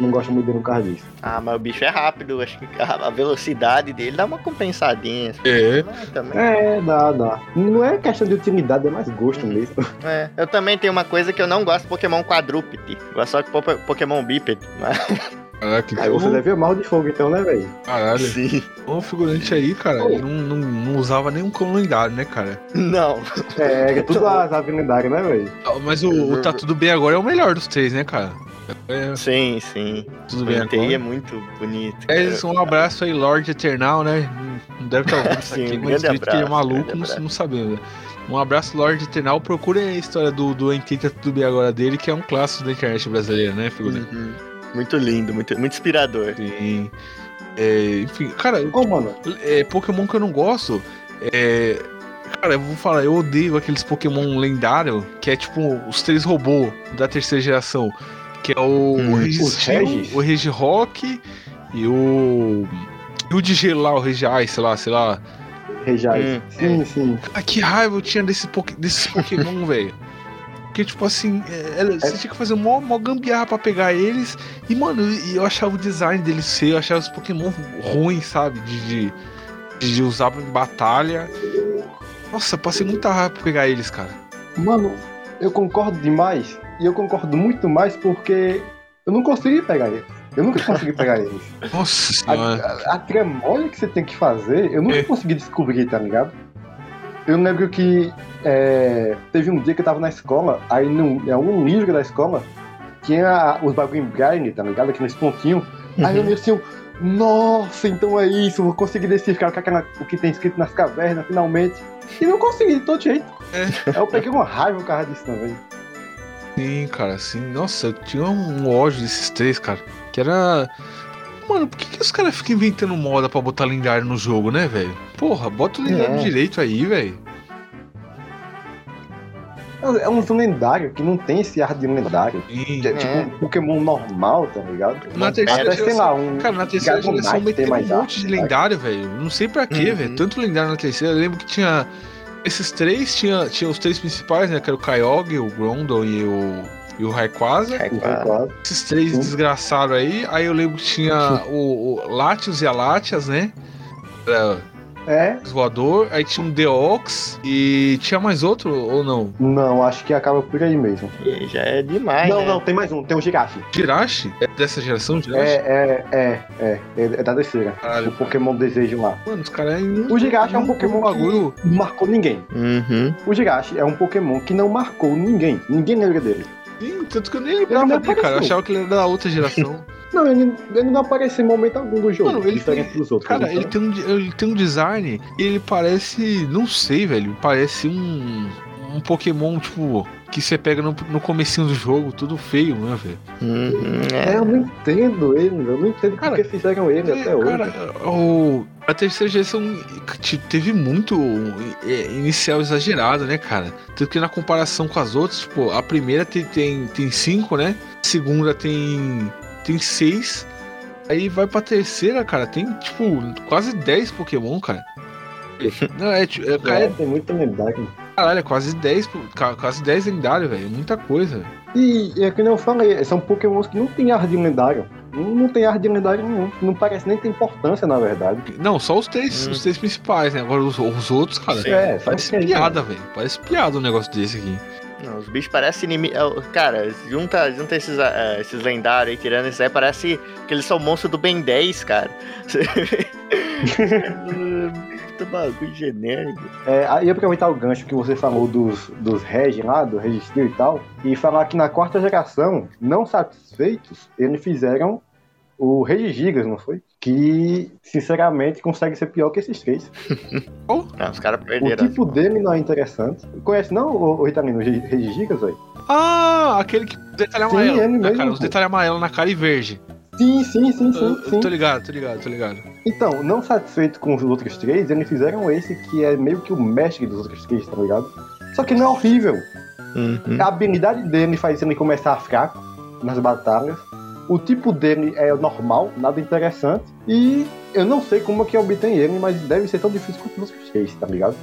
Não gosto muito dele no causa disso. Ah, mas o bicho é rápido, acho que a velocidade dele dá uma compensadinha. assim. É. Também. É, dá, dá. Não é questão de utilidade, é mais gosto mesmo. É, eu também tenho uma coisa que eu não gosto de Pokémon quadrúpede. Gosto só de po- Pokémon bípede. Mas... Caraca, Aí você deve amar o de fogo, então, né, velho? caralho. Sim. O figurante aí, cara, ele não, não, não usava nenhum cão lendário, né, cara? Não. É, é tudo as aves lendárias, né, velho? Ah, Mas o, o Tá Tudo Bem Agora é o melhor dos três, né, cara? É, Sim, sim. tudo bem Entei é agora. muito bonito. É, um abraço aí, Lorde Eternal, né? Não deve estar ouvindo isso aqui, um mas acredito que ele é abraço, maluco, não, abraço. não sabemos. né? Um abraço, Lorde Eternal. Procurem a história do, do Entei Tá Tudo Bem Agora dele, que é um clássico da internet brasileira, né, figurante? Uhum. Muito lindo, muito, muito inspirador. Sim. É, enfim, cara, Ô, mano, é, Pokémon que eu não gosto é. Cara, eu vou falar, eu odeio aqueles Pokémon lendário que é tipo os três robôs da terceira geração. Que é o, Hum, o Regis? o Regirock e o. E o de gelo lá, o Regiais, sei lá, sei lá. Rejais. Hum, sim, sim. Ah, que raiva eu tinha desse, desses Pokémon, velho. Porque, tipo assim, é, é, você tinha que fazer mó, mó gambiarra pra pegar eles. E, mano, e eu achava o design deles feio, eu achava os Pokémon ruins, sabe? De, de, de usar em batalha. Nossa, passei muita raiva pra pegar eles, cara. Mano, eu concordo demais. E eu concordo muito mais porque eu não consegui pegar eles. Eu nunca consegui pegar eles. Nossa A, senhora. a, a tramóia que você tem que fazer, eu nunca É. consegui descobrir, tá ligado? Eu lembro que é, teve um dia que eu tava na escola, aí num, em algum livro da escola tinha os bagulho em braille, tá ligado? Aqueles pontinhos. Aí eu meio assim, nossa, então é isso, vou conseguir decifrar o que, aquela- o que tem escrito nas cavernas, finalmente. E não consegui, de todo jeito. Aí eu peguei uma raiva por causa disso também. Sim, cara, sim. Nossa, eu tinha um ódio desses três, cara. Que era. Mano, por que, que os caras ficam inventando moda pra botar lendário no jogo, né, velho? Porra, bota o lendário É. direito aí, velho. É um lendário que não tem esse ar de lendário. Sim. Que é tipo É. um Pokémon normal, tá ligado? Na terceira Até, geração- lá, um. Cara, na terceira Dragonite geração mais um ar, monte de sabe? lendário, velho. Não sei pra quê, Uhum. velho. Tanto lendário na terceira. Eu lembro que tinha. Esses três, tinha, tinha os três principais, né? Que era o Kyogre, o Grondon e o, e o. É, um quadro. Esses três Sim. desgraçados aí. Aí eu lembro que tinha o, o Latios e a Latias, né? Era É? voador. Aí tinha um Deox. E tinha mais outro ou não? Não, acho que acaba por aí mesmo. E já é demais. não, né? não, tem mais um, tem o Girachi. Jirachi? É dessa geração, Jirachi? É, é, é, é, é, é da terceira. Caralho. O Pokémon Desejo lá. Mano, os caras aí. O Girachi é um Pokémon bagulho. que não marcou ninguém. Uhum. O Girachi é um Pokémon que não marcou ninguém. Ninguém lembra dele. Sim, tanto que eu nem lembrava dele, cara. Eu apareceu. achava que ele era da outra geração. Não, ele, ele não aparece em momento algum do jogo, Mano, ele diferente dos outros. Cara, ele tem, um, ele tem um design e ele parece. Não sei, velho. Parece um. Um Pokémon, tipo, que você pega no, no comecinho do jogo, tudo feio, né, velho? Uhum. É, É. eu não entendo ele, eu não entendo Cara, porque fizeram ele É, até hoje. cara, o, a terceira geração te- teve muito é, inicial exagerado, né, cara? Tanto que na comparação com as outras, tipo, a primeira tem, tem, tem cinco, né? A segunda tem, tem seis. Aí vai pra terceira, cara, tem, tipo, quase 10 Pokémon, cara. Não, é, tipo, é, cara, É, é, tem muita lendário. Caralho, é quase 10, pô, ca- quase 10 lendário, velho. Muita coisa. E é que eu falei, são pokémons que não tem ar de lendário. Não, tem ar de lendário nenhum. Não parece nem ter importância, na verdade. Não, só os três, Hum. os três principais, né? Agora os, os outros, cara. Sim. É, Parece que aí, piada, velho. Parece piada um negócio desse aqui. Não, os bichos parecem inimigos. Cara, junta, junta esses, ah, esses lendários aí, tirando isso aí, parece que eles são monstros do Ben 10, cara. puta bagulho genérico. É, aí aproveitar o gancho que você falou dos, dos regi lá, do registro e tal, e falar que na quarta geração, não satisfeitos, eles fizeram o Rei Gigas, não foi? Que, sinceramente, consegue ser pior que esses três. Não, os caras O perderam. tipo dele não é interessante. Conhece não, o, o Ritalino, o Rei Gigas, velho? Ah, aquele que detalhe Sim, amarelo. ele né, mesmo, cara? Os detalhes amarelos na cara e verde. Sim, sim, sim, sim, Eu- eu sim. tô ligado, tô ligado, tô ligado. Então, não satisfeito com os outros três, eles fizeram esse que é meio que o mestre dos outros três, tá ligado? Só que não é horrível. Uhum. A habilidade dele faz ele começar fraco nas batalhas. O tipo dele é normal, nada interessante. E eu não sei como é que obtém ele, mas deve ser tão difícil quanto os outros três, tá ligado?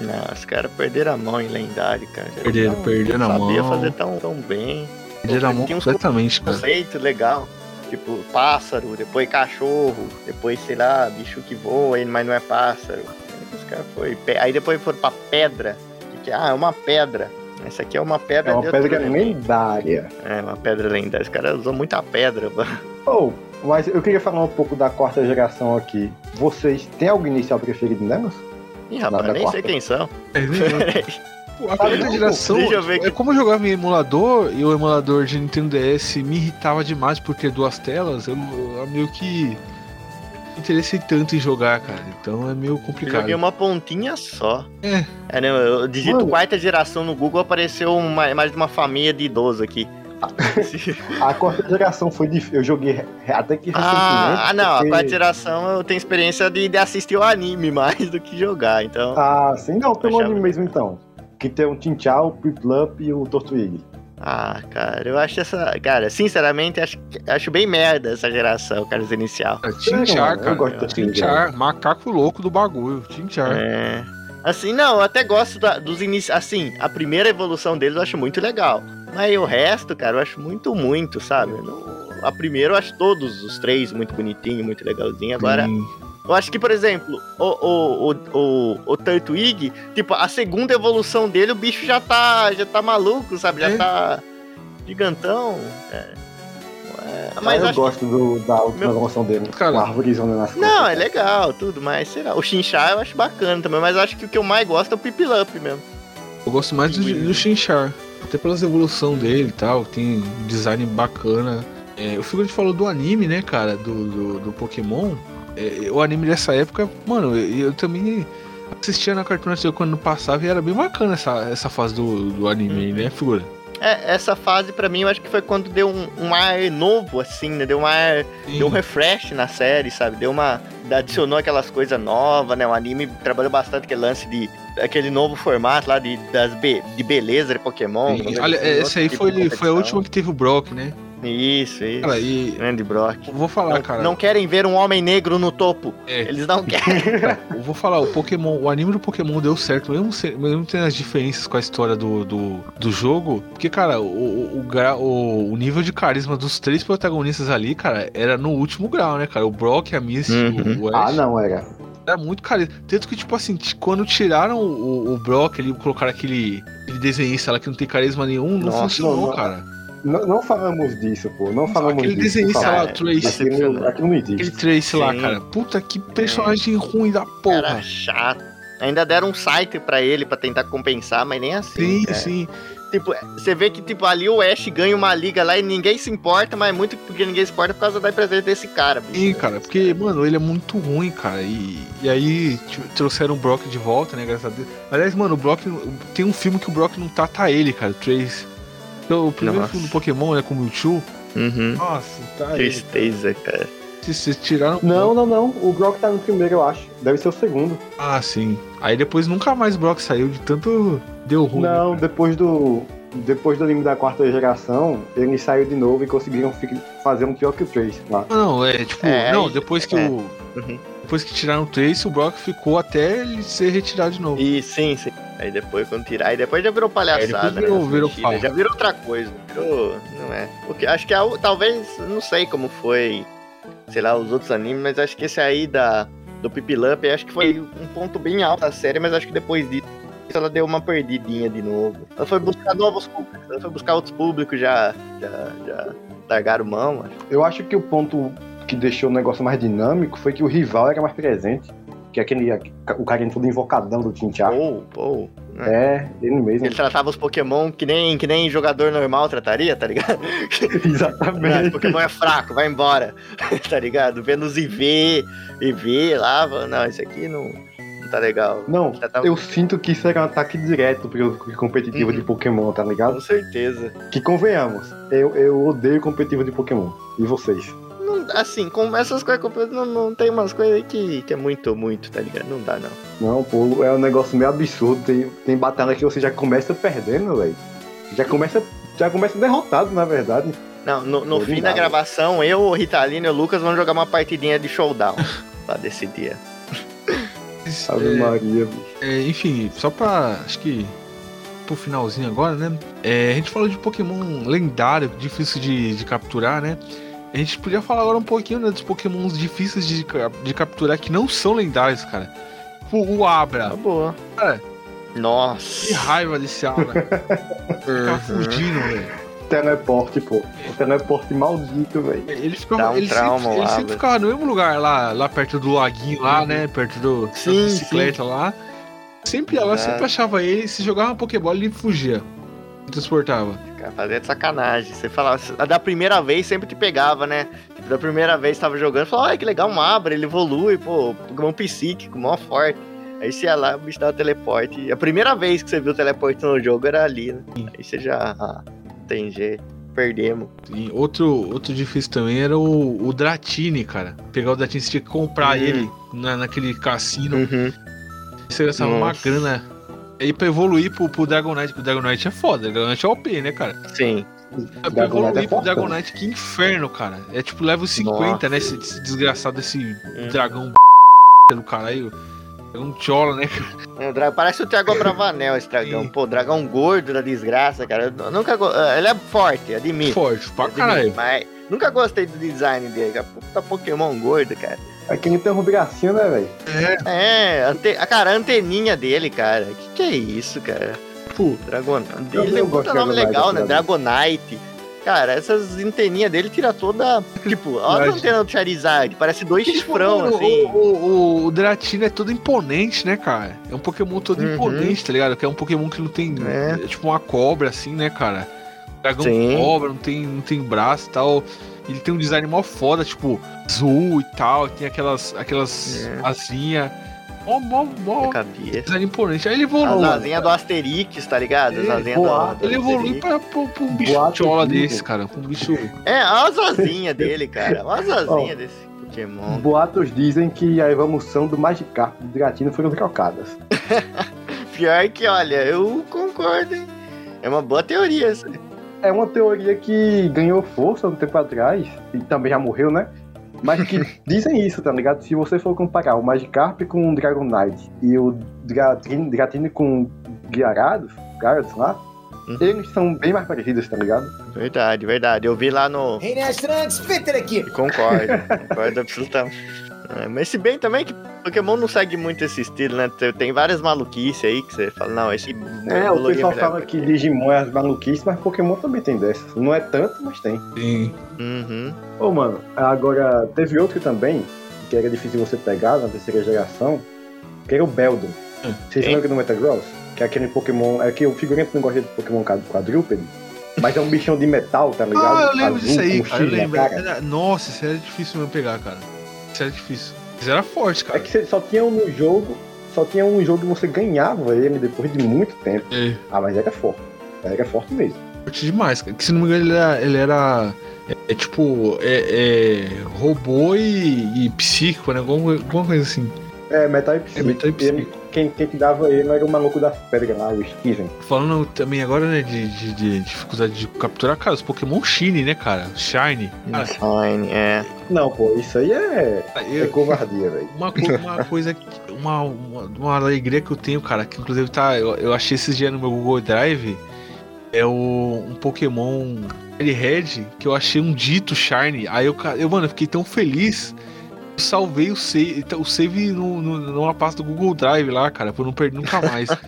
Não, os caras perderam a mão em lendário, cara. Perderam, Não, perderam a Sabia mão. fazer tão, tão bem. Perderam a mão completamente, cara. Conceito legal. Tipo, pássaro, depois cachorro, depois, sei lá, bicho que voa, mas não é pássaro. Aí Os caras foi. Aí depois foram pra pedra. Que que é? Ah, é uma pedra. Essa aqui é uma pedra É uma outro pedra lendária. É, uma pedra lendária. Os caras usam muita pedra, mano. Oh, mas eu queria falar um pouco da quarta geração aqui. Vocês têm algum inicial preferido nelas? Ih, rapaz, Nada nem quarta. sei quem são. A quarta geração, eu é como eu jogava em emulador e o emulador de Nintendo DS me irritava demais por ter duas telas, eu, eu meio que me interessei tanto em jogar, cara. Então é meio Eu complicado. joguei uma pontinha só. É. É, né? Eu digito Mano. quarta geração no Google, apareceu uma imagem de uma família de idoso aqui. A quarta geração foi difícil. Eu joguei até que recentemente. ah, não. A porque- quarta geração eu tenho experiência de, de assistir o anime mais do que jogar, então. Ah, sim, não, pelo anime mesmo então. Que tem o Tinchao, o Piplup e o Tortuig. Ah, cara, eu acho essa. Cara, sinceramente, acho, acho bem merda essa geração, cara, essa inicial. Tinchar, Eu cara. gosto de Tinchar. Tinchar, macaco louco do bagulho. Tinchar. É. Assim, não, eu até gosto da- dos inícios. Assim, a primeira evolução deles eu acho muito legal. Mas o resto, cara, eu acho muito, muito, sabe? Não- a primeira eu acho todos os três muito bonitinho, muito legalzinho. Agora, Sim. Eu acho que, por exemplo, o, o, o, o, o Turtwig, tipo, a segunda evolução dele, o bicho já tá, já tá maluco, sabe? Já É. tá gigantão. É. É, Mas mas eu gosto do, da última Meu- evolução dele. Cara. Com a árvorezona nas Não, costas. é legal, tudo, mas sei lá. O Chinchar eu acho bacana também, mas acho que o que eu mais gosto é o Pipilup mesmo. Eu gosto mais do, do Chinchar. Até pelas evolução dele e tal. Tem um design bacana. É, o Figure falou do anime, né, cara? Do, do, do Pokémon. É, o anime dessa época, mano, eu, eu também assistia na Cartoon Network quando passava e era bem bacana essa, essa fase do, do anime, né, Figura? É, essa fase pra mim eu acho que foi quando deu um, um ar novo, assim, né? Deu um ar. Deu um refresh na série, sabe? Deu uma. Adicionou aquelas coisas novas, né? O anime trabalhou bastante aquele lance de. Aquele novo formato lá de, das be, de beleza de Pokémon. Sim. Olha, essa aí tipo foi, foi a última que teve o Brock, né? Isso, isso. Cara, e Grande Brock. eu vou falar, Não, cara. não querem ver um homem negro no topo. É. Eles não querem. Eu vou falar, o Pokémon, o anime do Pokémon deu certo, mesmo, mesmo tendo as diferenças com a história do, do, do jogo. Porque, cara, o, o, o gra- o, o nível de carisma dos três protagonistas ali, cara, era no último grau, né, cara? O Brock, a Misty, Uhum. o, o Ah, Ash. não, era. Era muito carisma. Tanto que, tipo assim, quando tiraram o, o Brock ali, colocaram aquele, aquele desenhista lá que não tem carisma nenhum, não Nossa, funcionou, não. cara. Não, não falamos disso, pô. Não falamos Aquele disso. desenhista por lá, favor. Cara, Trace. Aquilo, aquilo não Aquele existe. Trace lá, cara. Puta que personagem ruim da porra. Era chato. Ainda deram um site pra ele pra tentar compensar, mas nem assim. Sim, cara. sim. Tipo, você vê que tipo, ali o Ash ganha uma liga lá e ninguém se importa, mas é muito porque ninguém se importa por causa da presença desse cara, bicho. Sim, cara, porque, mano, ele é muito ruim, cara. E, e aí tipo, trouxeram o Brock de volta, né? Graças a Deus. Aliás, mano, o Brock. Tem um filme que o Brock não tá, tá ele, cara, o Trace. Então, o primeiro Nossa. filme do Pokémon, né, com o Mewtwo. Uhum. Nossa, tá. Tristeza, cara. Vocês vocês tiraram. Não, não, não. O Brock tá no primeiro, eu acho. Deve ser o segundo. Ah, sim. Aí depois nunca mais o Brock saiu de tanto. Deu ruim. não, né, cara? depois do. Depois do anime da quarta geração, ele saiu de novo e conseguiram fi- fazer um pior que o Trace lá. Ah, não, é tipo. É, não, depois que é. o. Uhum. Depois que tiraram o Trace, o Brock ficou até ele ser retirado de novo. E sim, sim. Aí depois quando tirar, aí depois já virou palhaçada, depois né? virou- virou mentiras. Já virou outra coisa. Virou. Não é. Porque acho que a, o- talvez, não sei como foi, sei lá, os outros animes, mas acho que esse aí da, do Pipilup, acho que foi um ponto bem alto da série, mas acho que depois disso ela deu uma perdidinha de novo. Ela foi buscar novos públicos, ela foi buscar outros públicos, já, já, já largaram mão, acho. Eu acho que o ponto que deixou o negócio mais dinâmico foi que o rival era mais presente. que é aquele. O carinha todo invocadão do Tintia. Pou, Pou. É, ele mesmo. Ele tratava os Pokémon que nem, que nem jogador normal trataria, tá ligado? Não, Exatamente. Pokémon é fraco, vai embora, tá ligado? Vendo os IV, IV lá, não, esse aqui não, não tá legal. Não, eu sinto que isso era um ataque direto pro competitivo Uhum. de Pokémon, tá ligado? Com certeza. Que convenhamos, eu, eu odeio competitivo de Pokémon. E vocês? Não, assim, com essas coisas que eu- não, não tem umas coisas aí que, que é muito, muito, tá ligado? Não dá, não. Não, pô, é um negócio meio absurdo. Tem, tem batalha que você já começa perdendo, velho. Já começa, já começa derrotado, na verdade. Não, no, no fim da gravação, eu, o Ritalino e o Lucas vão jogar uma partidinha de showdown pra decidir. Ave é, Maria, bicho. é, enfim, só pra. Acho que. Pro finalzinho agora, né? É, a gente falou de Pokémon lendário, difícil de, de capturar, né? A gente podia falar agora um pouquinho né, dos Pokémons difíceis de, de capturar que não são lendários, cara. Tipo, o Abra. Tá boa. Cara, Nossa. Que raiva desse Abra. Ficava Uhum. fugindo, velho. Teleporte, pô. O teleporte maldito, velho. Ele ficava. Um ele trauma, sempre, ele sempre ficava no mesmo lugar, lá, lá perto do laguinho, lá, né? Perto do, da Sim, bicicleta lá. Sempre ela sempre achava ele, se jogava uma Pokébola ele fugia. Transportava. Cara, fazia de sacanagem. Você falava, da primeira vez sempre te pegava, né? Tipo, da primeira vez tava jogando, falava, ai que legal, um Abra, ele evolui, pô, Pokémon psíquico, mó forte. Aí você ia lá, o bicho dava teleporte. E a primeira vez que você viu o teleporte no jogo era ali, né? Aí você já. Ah, tem jeito. Perdemos. E outro, outro difícil também era o, o Dratini, cara. Pegar o Dratini, você tinha que comprar Hum. ele na, naquele cassino. Uhum. Você gastava uma grana. Aí pra evoluir pro, pro Dragonite, que o Dragonite é foda, o Dragonite é OP, né, cara? Sim. Pra Dragonite evoluir é pro fortão. Dragonite, que inferno, cara. É tipo level 50, Nossa. né? Esse, esse desgraçado desse Hum. dragão do caralho. É um chola, né? É, Parece o Thiago Bravanel, esse dragão. Sim. Pô, dragão gordo da desgraça, cara. Eu nunca. Ele é forte, admito. Forte, pra admito, caralho. Mas nunca gostei do design dele, cara. Puta Pokémon gordo, cara. Aquele tem um bracinho, né, velho? É, ante... ah, cara, a anteninha dele, cara. Que que é isso, cara? Tipo, Dragon... Ele tem um puta nome legal, né? Dragonite. Cara, essas anteninhas dele tira toda. Tipo, olha a antena do Charizard. Parece dois tipo, chifrão, assim. O, o, o Dratini é todo imponente, né, cara? É um Pokémon todo Uhum. imponente, tá ligado? Que é um Pokémon que não tem. É. É, tipo uma cobra, assim, né, cara? Dragão Sim. cobra, não tem, não tem braço e tal. Ele tem um design mó foda, tipo, azul e tal. Tem aquelas, aquelas É. asinhas. Mó, mó, mó Cabeça. design imponente. Aí ele As evolui. asinhas do Asterix, tá ligado? As É, asinhas do, do Ele evolui pra, pra, pra um bicho Boato chola desse, cara. Um bicho. É, as asinhas dele, cara. As asinhas desse Pokémon. Boatos dizem que a evolução do Magikarp e do Dratini foram trocadas. Pior que, olha, eu concordo, hein? É uma boa teoria essa. É uma teoria que ganhou força um tempo atrás, e também já morreu, né? Mas que dizem isso, tá ligado? Se você for comparar o Magikarp com o Dragonite e o Dratini, Dratini com Gyarados, Gyarados lá, Uhum. eles são bem mais parecidos, tá ligado? Verdade, verdade. Eu vi lá no. Nash Trunks, fit aqui. Concordo, concordo absolutamente. É, mas se bem também que Pokémon não segue muito esse estilo, né? Tem- várias maluquices aí que você fala, não, esse. É, o pessoal melhor. fala que Digimon é as maluquices, mas Pokémon também tem dessas. Não é tanto, mas tem. Sim. Uhum. Ô, mano, agora teve outro também, que era difícil você pegar na terceira geração, que era o Beldum. Hum. Vocês lembram do Metagross? Que é aquele Pokémon. É que o figurante não gosta de Pokémon quad- quadrúpede, mas é um bichão de metal, tá ligado? Ah, eu lembro Azul, disso aí, com cara. Eu lembro. cara. Nossa, isso era difícil mesmo pegar, cara. Isso era difícil. Isso era forte, É cara. que você só tinha um no jogo, só tinha um jogo que você ganhava ele depois de muito tempo. É, Ah, mas era forte. Era forte mesmo. forte demais, cara. Que se não me engano, ele era. Ele era é, é tipo. É, é, robô e, e psíquico, né? Alguma, alguma coisa assim. É, metal e psíquico. metal e psíquico. Quem, quem te dava ele era o maluco das pedras lá, o Steven. Falando também agora, né, de, de- de dificuldade de capturar, cara, os Pokémon Shine, né, cara? Shine. Cara, Fine, é. Não, pô, isso aí é, é eu, covardia, velho. Uma, co- uma coisa, que- uma, uma, uma alegria que eu tenho, cara, que inclusive tá, eu, eu achei esses dias no meu Google Drive, é o, um Pokémon Red que eu achei um dito Shine. Aí eu, eu, mano, eu fiquei tão feliz. Eu salvei o save, o save no, no, numa pasta do Google Drive lá, cara, pra eu não perder nunca mais.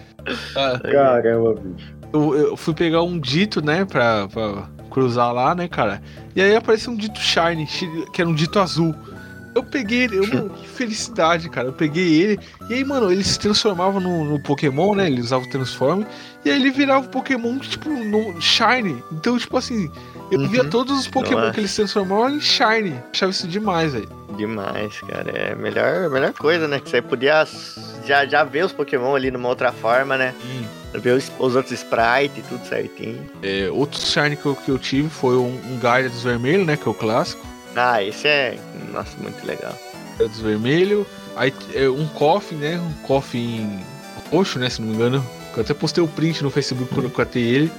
Ah, Caramba, bicho. eu, eu fui pegar um dito, né, pra, pra cruzar lá, né, cara. E aí apareceu um dito Shine, que era um dito azul. Eu peguei ele, eu, que felicidade, cara. Eu peguei ele. E aí, mano, ele se transformava no, no Pokémon, né? Ele usava o Transform. E aí ele virava o Pokémon, tipo, no Shine. Então, tipo assim, eu Uhum. via todos os Pokémon que ele se transformava em Shine. Achava isso demais, velho. Demais, cara. É a melhor, melhor coisa, né? Que você podia já, já ver os Pokémon ali numa outra forma, né? Ver os, os outros sprites e tudo certinho. É, outro Shine que eu, que eu tive foi um, um dos Vermelhos, né? Que é o clássico. Ah, esse é. Nossa, muito legal. Dos Vermelhos. Aí é, um Coffin, né? Um Coffin roxo, né? Se não me engano. Eu até postei o print no Facebook quando eu catei ele.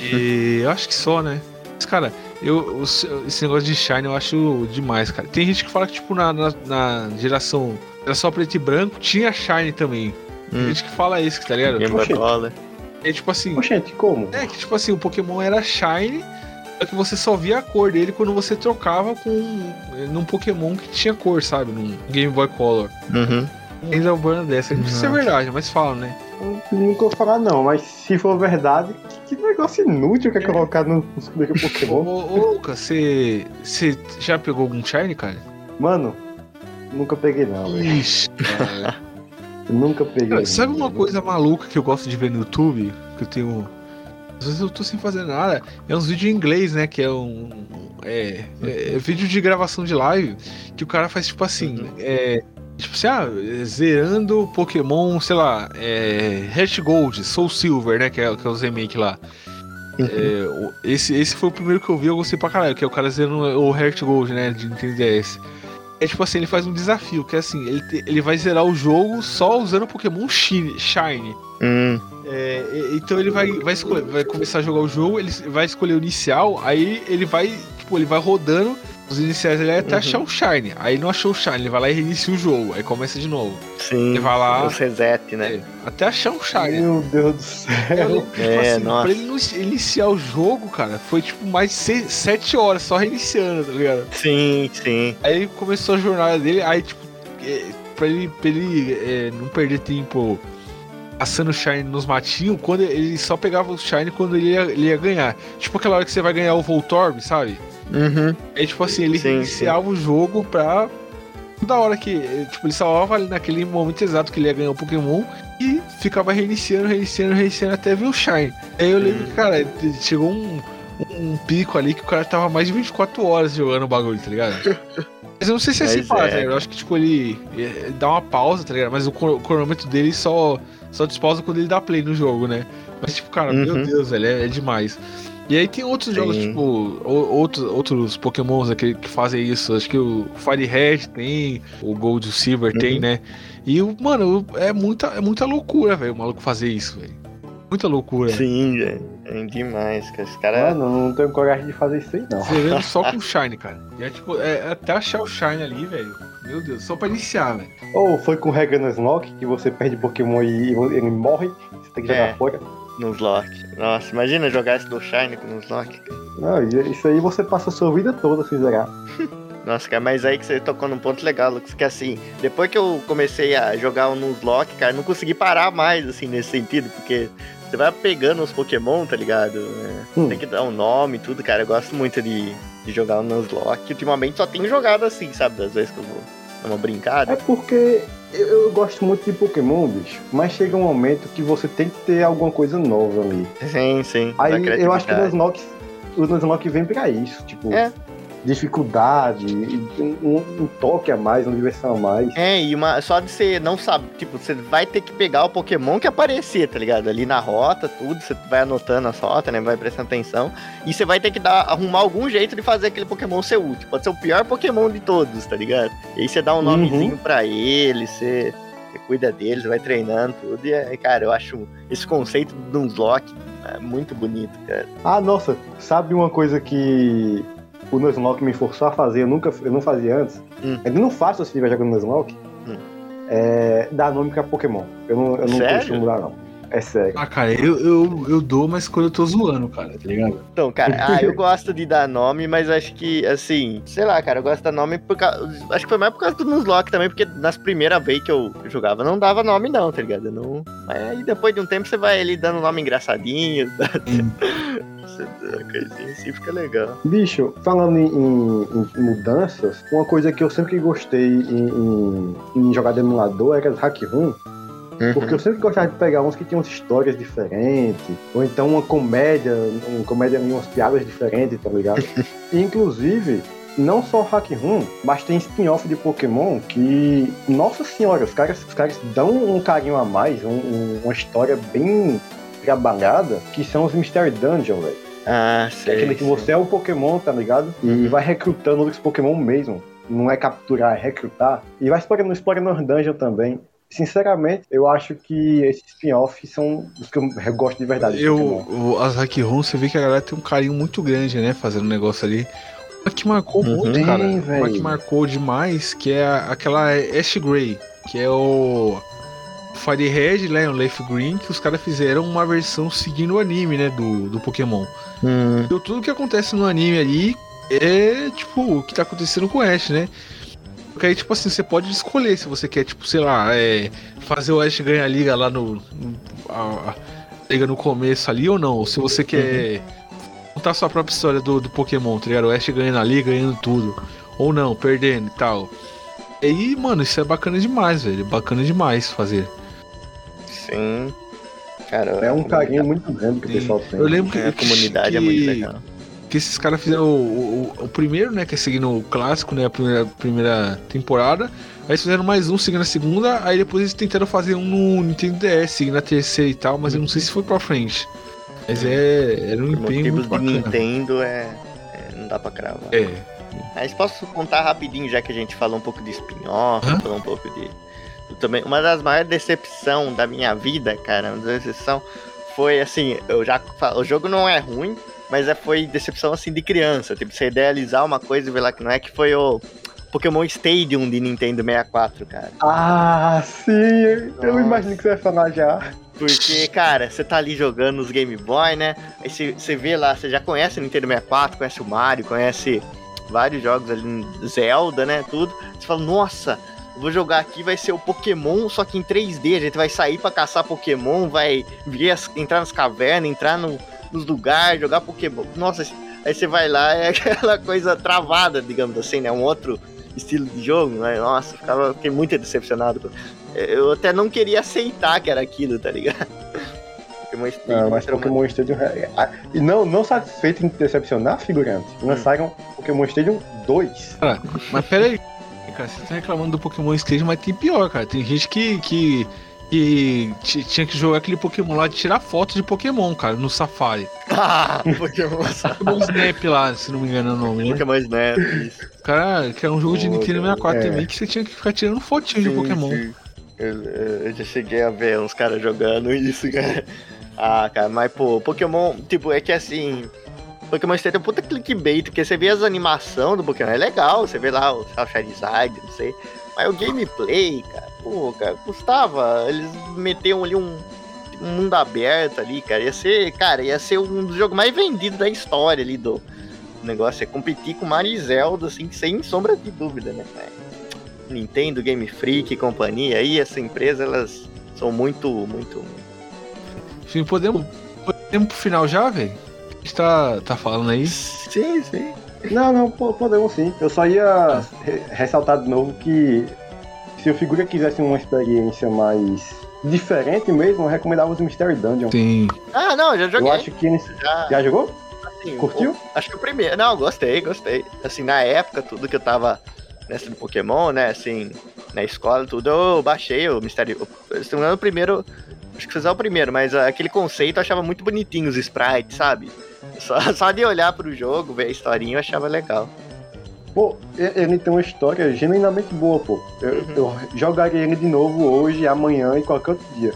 E eu acho que só, né? Mas, cara, eu, os- esse negócio de Shine eu acho demais, cara. Tem gente que fala que, tipo, na, na, na geração. Era só preto e branco, tinha Shine também. Tem Hum. gente que fala isso, tá ligado? Game Boy. Color. É tipo assim. Oxente, como? É que, tipo assim, o Pokémon era Shine, só que você só via a cor dele quando você trocava com. num Pokémon que tinha cor, sabe? Num Game Boy Color. Uhum. Ainda uma dessa. Não sei se é Nossa. verdade, mas falam, né? Nunca vou falar não, mas se for verdade, que, negócio inútil que é colocar no- Ô, Pokémon. ô Lucas, você. Você já pegou algum Shine, cara? Mano, nunca peguei não, velho. Ixi, cara. Nunca peguei. Cara, Sabe uma coisa maluca que eu gosto de ver no YouTube? Que eu tenho. Às vezes eu tô sem fazer nada. É uns vídeos em inglês, né? Que é um. É, é, é vídeo de gravação de live. Que o cara faz tipo assim. Uhum. É, tipo assim, ah, zerando Pokémon, sei lá. É, Heart Gold, Soul Silver, né? Que é, que é os remake lá. É, o- esse, esse foi o primeiro que eu vi, eu gostei pra caralho, que é o cara zerando o Heart Gold, né? De Nintendo DS. É tipo assim, ele faz um desafio, que é assim, ele, te- ele vai zerar o jogo só usando Pokémon Shine. Shine. Hum. É, então ele vai, vai, escolher- vai começar a jogar o jogo, ele vai escolher o inicial, aí ele vai, tipo, ele vai rodando os iniciais ali até Uhum. achar o Shine. Aí não achou o Shine, ele vai lá e reinicia o jogo, aí começa de novo. Sim. Ele vai lá Os reset, né? é, até achar um Shine. Meu Deus do céu. Eu lembro que, tipo É, assim, nossa. pra ele inici- iniciar o jogo, cara, foi tipo mais de seis, sete horas só reiniciando, tá ligado? Sim, sim. Aí começou a jornada dele, aí tipo, é, pra ele, pra ele é, não perder tempo passando Shine nos matinhos, quando ele só pegava o Shine quando ele ia, ele ia ganhar. Tipo aquela hora que você vai ganhar o Voltorb, sabe? Uhum. Aí tipo assim, ele Sim, iniciava o jogo pra. Da hora que. Tipo, ele salvava ali naquele momento exato que ele ia ganhar o Pokémon e ficava reiniciando, reiniciando, reiniciando até ver o Shine. Aí eu lembro que, cara, chegou um, um pico ali que o cara tava mais de 24 horas jogando o bagulho, tá ligado? Mas eu não sei se é assim é. tá ligado? Eu acho que, tipo, ele eh, dá uma pausa, tá ligado? Mas o cro- cronômetro dele só, só despausa quando ele dá play no jogo, né? Mas, tipo, cara, meu Uhum. Deus, velho, é, é demais. E aí tem outros jogos, Sim. tipo, o- outros, outros pokémons aqui que fazem isso. Acho que o Fire Red tem, o Gold e o Silver tem, Uhum. né? E, mano, é muita, é muita loucura, velho, o maluco fazer isso, velho. Muita loucura. Sim, velho. É demais, cara. Esse cara. Mano, não tenho coragem de fazer isso aí, não. Zerando só com o Shine, cara. E é tipo, é, até achar o Shine ali, velho. Meu Deus, só pra iniciar, velho. Ou foi com regra no Snock, que você perde Pokémon e ele morre, você tem que jogar É. fora. Nos lock. Nossa, imagina jogar esse do Shine com nos lock. Não, isso aí você passa a sua vida toda sem zerar. Nossa, cara, mas aí que você tocou num ponto legal, Lucas, que assim, depois que eu comecei a jogar o Nuzlocke, cara, não consegui parar mais, assim, nesse sentido, porque você vai pegando os Pokémon, tá ligado? É, Hum. Tem que dar um nome e tudo, cara. Eu gosto muito de, de jogar o Nuzlocke. Ultimamente só tenho jogado assim, sabe? Das vezes que eu vou dar uma brincada. É porque eu, eu gosto muito de Pokémon, bicho, mas chega um momento que você tem que ter alguma coisa nova ali. Sim, sim. Aí eu acho que o. Nuzlocke, o Nuzlocke vem pra isso, tipo, É. dificuldade, um, um toque a mais, uma diversão a mais. É, e uma, só de você não sabe, tipo, você vai ter que pegar o Pokémon que aparecer, tá ligado? Ali na rota, tudo, você vai anotando as rotas, né? Vai prestando atenção. E você vai ter que dar, arrumar algum jeito de fazer aquele Pokémon ser útil. Pode ser o pior Pokémon de todos, tá ligado? E aí você dá um Uhum. nomezinho pra ele, você, você cuida dele, você vai treinando tudo. E, é, cara, eu acho esse conceito do Nuzlocke é muito bonito, cara. Ah, nossa, sabe uma coisa que o Nuzlocke me forçou a fazer, eu nunca eu não fazia antes? Hum. Ainda não faço se estiver jogando Nuzlocke. Hum. É dar nome pra Pokémon. Eu não, eu não Sério? costumo dar, não. É sério. Ah, cara, eu, eu, eu dou, mas quando eu tô zoando, cara, tá ligado? Então, cara, ah, eu gosto de dar nome, mas acho que, assim, sei lá, cara, eu gosto de dar nome por causa. Acho que foi mais por causa do Nuzlocke também, porque nas primeiras vezes que eu jogava não dava nome, não, tá ligado? Eu não... Mas aí depois de um tempo você vai ali dando nome engraçadinho, coisinha assim fica legal. Bicho, falando em, em- em mudanças, uma coisa que eu sempre gostei em, em- em jogar de emulador era hack room, porque eu sempre gostava de pegar uns que tinham histórias diferentes, ou então uma comédia, uma comédia umas piadas diferentes, tá ligado? E, Inclusive, não só hack room, mas tem spin-off de Pokémon que, nossa senhora, os caras, os caras dão um carinho a mais, um- um- uma história bem trabalhada, que são os Mystery Dungeon, velho. Ah, É sei. aquele que você é o Pokémon, tá ligado? E vai recrutando outros Pokémon mesmo. Não é capturar, é recrutar. E vai explorando, explorando os dungeons também. Sinceramente, eu acho que esses spin-offs são os que eu gosto de verdade. de Eu, o- as Hack Room, você vê que a galera tem um carinho muito grande, né? Fazendo um negócio ali. Uma que marcou Uhum. muito, Tem, cara. Uma velho. que marcou demais, que é a- aquela Ash Gray, que é o Fire Red, né? O Leaf Green, que os caras fizeram uma versão seguindo o anime, né? Do, do Pokémon. Hum, Então tudo que acontece no anime ali é tipo o que tá acontecendo com o Ash, né? Porque aí, tipo assim, você pode escolher se você quer, tipo, sei lá, é, fazer o Ash ganhar a liga lá no. no- a, a liga no começo ali ou não. Ou se você quer contar sua própria história do, do Pokémon, tá ligado? O Ash ganhando a liga, ganhando tudo. Ou não, perdendo e tal. E aí, mano, isso é bacana demais, velho. Bacana demais fazer. sim. Cara, É um carinho muito grande que o pessoal tem. Eu lembro que, É, a comunidade é que- muito legal. Que esses caras fizeram o, o- o primeiro, né? Que é seguindo o clássico, né? A primeira, primeira temporada. Aí eles fizeram mais um, seguindo a segunda. Aí depois eles tentaram fazer um no Nintendo DS, seguindo a terceira e tal. Mas eu não sei se foi pra frente. Mas é. Era um empenho muito de bacana. Nintendo, é, é, não dá pra cravar. É. Mas posso contar rapidinho, já que a gente falou um pouco de spin-off, Hã? falou um pouco de. Também, uma das maiores decepções da minha vida, cara, uma decepção foi assim, eu já o jogo não é ruim, mas é, foi decepção assim de criança, tipo, você idealizar uma coisa e ver lá que não é, que foi o Pokémon Stadium de Nintendo 64, cara. Ah, sim! Eu Nossa. imagino que você vai falar já. Porque, cara, você tá ali jogando os Game Boy, né? Aí você, vê lá, você já conhece o Nintendo 64, conhece o Mario, conhece vários jogos ali, Zelda, né? Tudo. Você fala, nossa, eu vou jogar aqui, vai ser o Pokémon, só que em 3D. A gente vai sair pra caçar Pokémon, vai ver as- entrar nas cavernas, entrar no- nos lugares, jogar Pokémon. Nossa, aí você vai lá, é aquela coisa travada, digamos assim, né? Um outro estilo de jogo, né? Nossa, eu ficava, fiquei muito decepcionado. com- Eu até não queria aceitar que era aquilo, tá ligado? Pokémon Stadium Não, mas Pokémon Stadium. é- ah, E não, não satisfeito em decepcionar, figurante, lançaram Pokémon Stadium 2. Mas pera aí. Cara, você tá reclamando do Pokémon Stadium, mas tem pior, cara. Tem gente que. que... que tinha que jogar aquele Pokémon lá de tirar foto de Pokémon, cara, no Safari. Ah, Pokémon, Pokémon Snap lá, se não me engano é o nome, né? Pokémon Snap, isso. Cara, que era um jogo de Pô, Nintendo 64 é. também que você tinha que ficar tirando fotinho de Sim, Pokémon. sim. Eu, eu já cheguei a ver uns caras jogando isso, cara. Ah, cara, mas pô, Pokémon, tipo, é que assim. Pokémon Stadium é um puta clickbait, porque você vê as animações do Pokémon, é legal, você vê lá o o Charizard, não sei. Mas o gameplay, cara, pô, cara, custava. Eles meteram ali um, um mundo aberto ali, cara. Ia ser, cara, ia ser um dos jogos mais vendidos da história ali do negócio. É competir com Mario e Zelda, assim, sem sombra de dúvida, né? Mas Nintendo, Game Freak e companhia, aí essa empresa, elas são muito, muito. Enfim, podemos, podemos pro final já, velho? A gente tá, tá falando aí. Sim, sim. Não, não, po- podemos sim. Eu só ia re- ressaltar de novo que se o figura quisesse uma experiência mais diferente mesmo, eu recomendava os Mystery Dungeon. Tem. Ah, não, já joguei. Eu acho que já, Já jogou? assim, curtiu? o- acho que o primeiro. Não, gostei, gostei. Assim, na época, tudo que eu tava nessa do Pokémon, né? Assim, na escola, tudo, eu baixei o Mistério. Se não me engano, o primeiro. Acho que fizer o primeiro, mas ah, aquele conceito eu achava muito bonitinho, os sprites, sabe? Só, só de olhar pro jogo, ver a historinha, eu achava legal. Pô, ele tem uma história genuinamente boa, pô. Eu, Uhum. eu jogaria ele de novo hoje, amanhã e qualquer outro dia.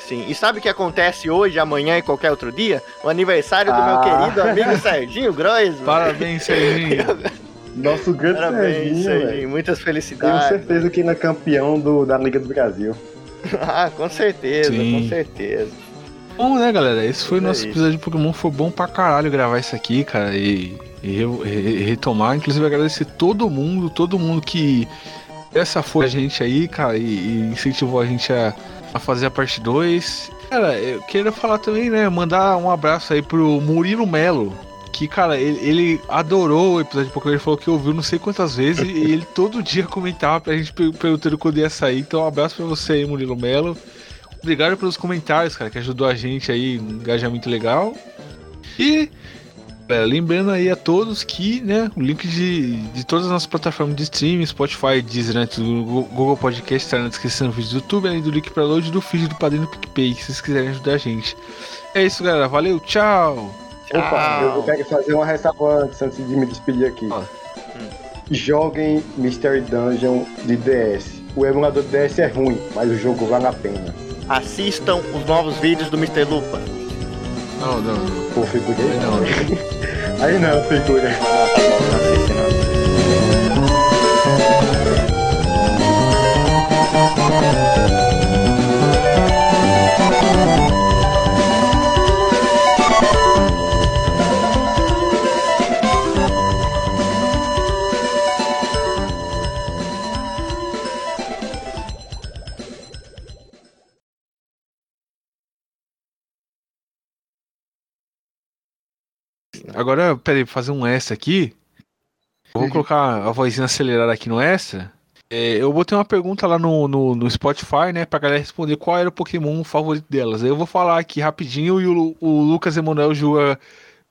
Sim. E sabe o que acontece hoje, amanhã e qualquer outro dia? O aniversário do meu Ah. querido amigo Serginho Grois. Parabéns, Serginho. Nosso grande Parabéns, Serginho, Serginho. Muitas Tenho felicidades. certeza que ele é campeão do, da Liga do Brasil. Ah, com certeza, Sim. com certeza. Bom, né, galera? Esse foi o nosso episódio de Pokémon. Foi bom pra caralho gravar isso aqui, cara. E, e re- re- retomar. Inclusive, agradecer todo mundo, todo mundo que essa foi a gente aí, cara, e, e incentivou a gente a, a fazer a parte 2. Cara, eu queria falar também, né? Mandar um abraço aí pro Murilo Melo. Que, cara, ele, ele adorou o episódio de Pokémon. Ele falou que ouviu não sei quantas vezes. e ele todo dia comentava pra gente per- perguntando quando ia sair. Então, um abraço pra você aí, Murilo Melo. Obrigado pelos comentários, cara, que ajudou a gente aí, um engajamento legal. E é, lembrando aí a todos que, né, o link de, de todas as nossas plataformas de streaming, Spotify, Deezer, né, Google Podcast, tá na descrição do vídeo do YouTube, além do link pra download do feed do Padrinho do PicPay, se vocês quiserem ajudar a gente. É isso, galera. Valeu, tchau! Opa, eu, Tchau. quero fazer uma ressalva antes, antes de me despedir aqui. Fala. Joguem Mystery Dungeon de DS. O emulador do DS é ruim, mas o jogo vale a pena. Assistam os novos vídeos do Mr. Lupa. Não, não, não. Pô, figurei Aí não. Aí não, figura. Ah, tá bom, não assiste não. Agora, peraí, fazer um extra aqui. Eu vou colocar a vozinha acelerada aqui no extra. É, eu botei uma pergunta lá no, no, no Spotify, né, pra galera responder qual era o Pokémon favorito delas. Aí eu vou falar aqui rapidinho e o, o Lucas Emanuel julga,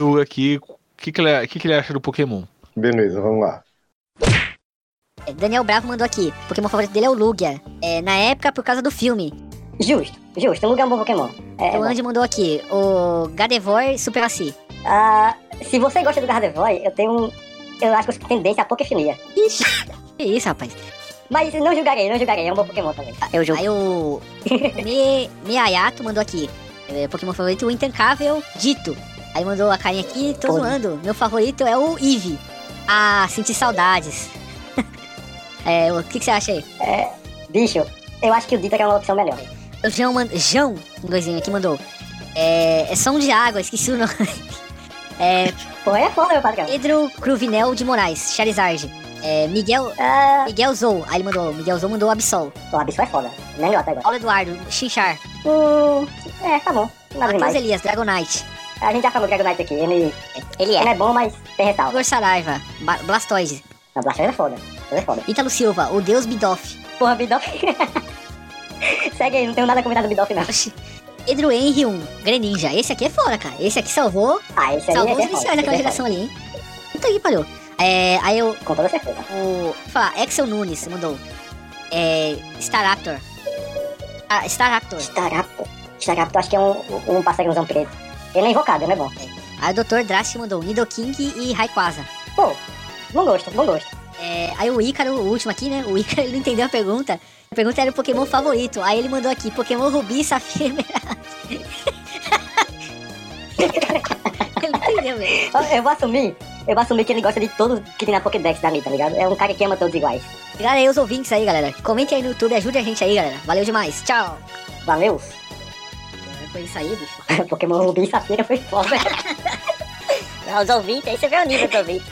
julga aqui o que, que, ele, que, que ele acha do Pokémon. Beleza, vamos lá. É, Daniel Bravo mandou aqui. O Pokémon favorito dele é o Lugia. É, na época, por causa do filme. Justo, justo. O Lugia é um bom Pokémon. É, é o bom. Andy mandou aqui. O Gardevoir Supremacy. Ah, se você gosta do Gardevoir, eu tenho um... Eu acho que eu tendência à Pokéfilia. Ixi, que isso, rapaz. Mas não julgarei, não julgarei. É um bom Pokémon também. Eu julgo. Aí o Me, Meayato mandou aqui. É, Pokémon favorito, o intancável Dito. Aí mandou a carinha aqui, tô Pô. zoando. Meu favorito é o Eevee. Ah, senti saudades. é, o que, que você acha aí? Bicho, eu acho que o Dita é uma opção melhor. O João, mand... João, um doisinho aqui, mandou. É, é som de água, esqueci o nome. É, Pô, é foda, meu patrão. Pedro Cruvinel de Moraes, Charizard. É, Miguel, Ah, Miguel Zou, aí ele mandou, Miguel Zou mandou Absol. o Abissal é foda. Melhor até agora. Paulo Eduardo, Chinchar. Hum, é, tá bom. Nada Matheus. Elias, Dragonite. A gente já falou Dragonite aqui. Ele, Ele ele é bom, mas tem ressalva. Igor Saraiva, Ba- Blastoise. A Blastoise é foda. Blastoise é foda. Ítalo Silva, o Deus Bidoff. Porra, Bidoff. Segue aí, não tenho nada a comentar do Bidoff, não. Pedro Henry 1, Greninja. Esse aqui é fora, cara. Esse aqui salvou, Ah, esse aí salvou é os iniciais daquela é geração ali, hein? Puta que pariu. É, aí eu. Com toda certeza. o... Falar, Axel Nunes mandou. É, Staraptor. Ah, Staraptor. Staraptor. Staraptor acho que é um, um passarinhozão preto. Ele é invocado, ele é bom. Aí o Dr. Drastic mandou Nidoking e Rayquaza. Pô, bom gosto, bom gosto. É, aí o Ícaro, o último aqui, né? O Ícaro ele não entendeu a pergunta. A pergunta era o Pokémon favorito. Aí ele mandou aqui, Pokémon Rubi, Safira ele entendeu, velho. Eu, vou assumir, eu vou assumir que ele gosta de todos que tem na Pokédex dali, tá ligado? É um cara que ama todos iguais. Obrigado aí os ouvintes aí, galera. Comentem aí no YouTube, ajude a gente aí, galera. Valeu demais. Tchau. Valeu. Foi isso aí, bicho. Pokémon Rubi e Safira foi foda. Os ouvintes, aí você vê o nível do ouvinte.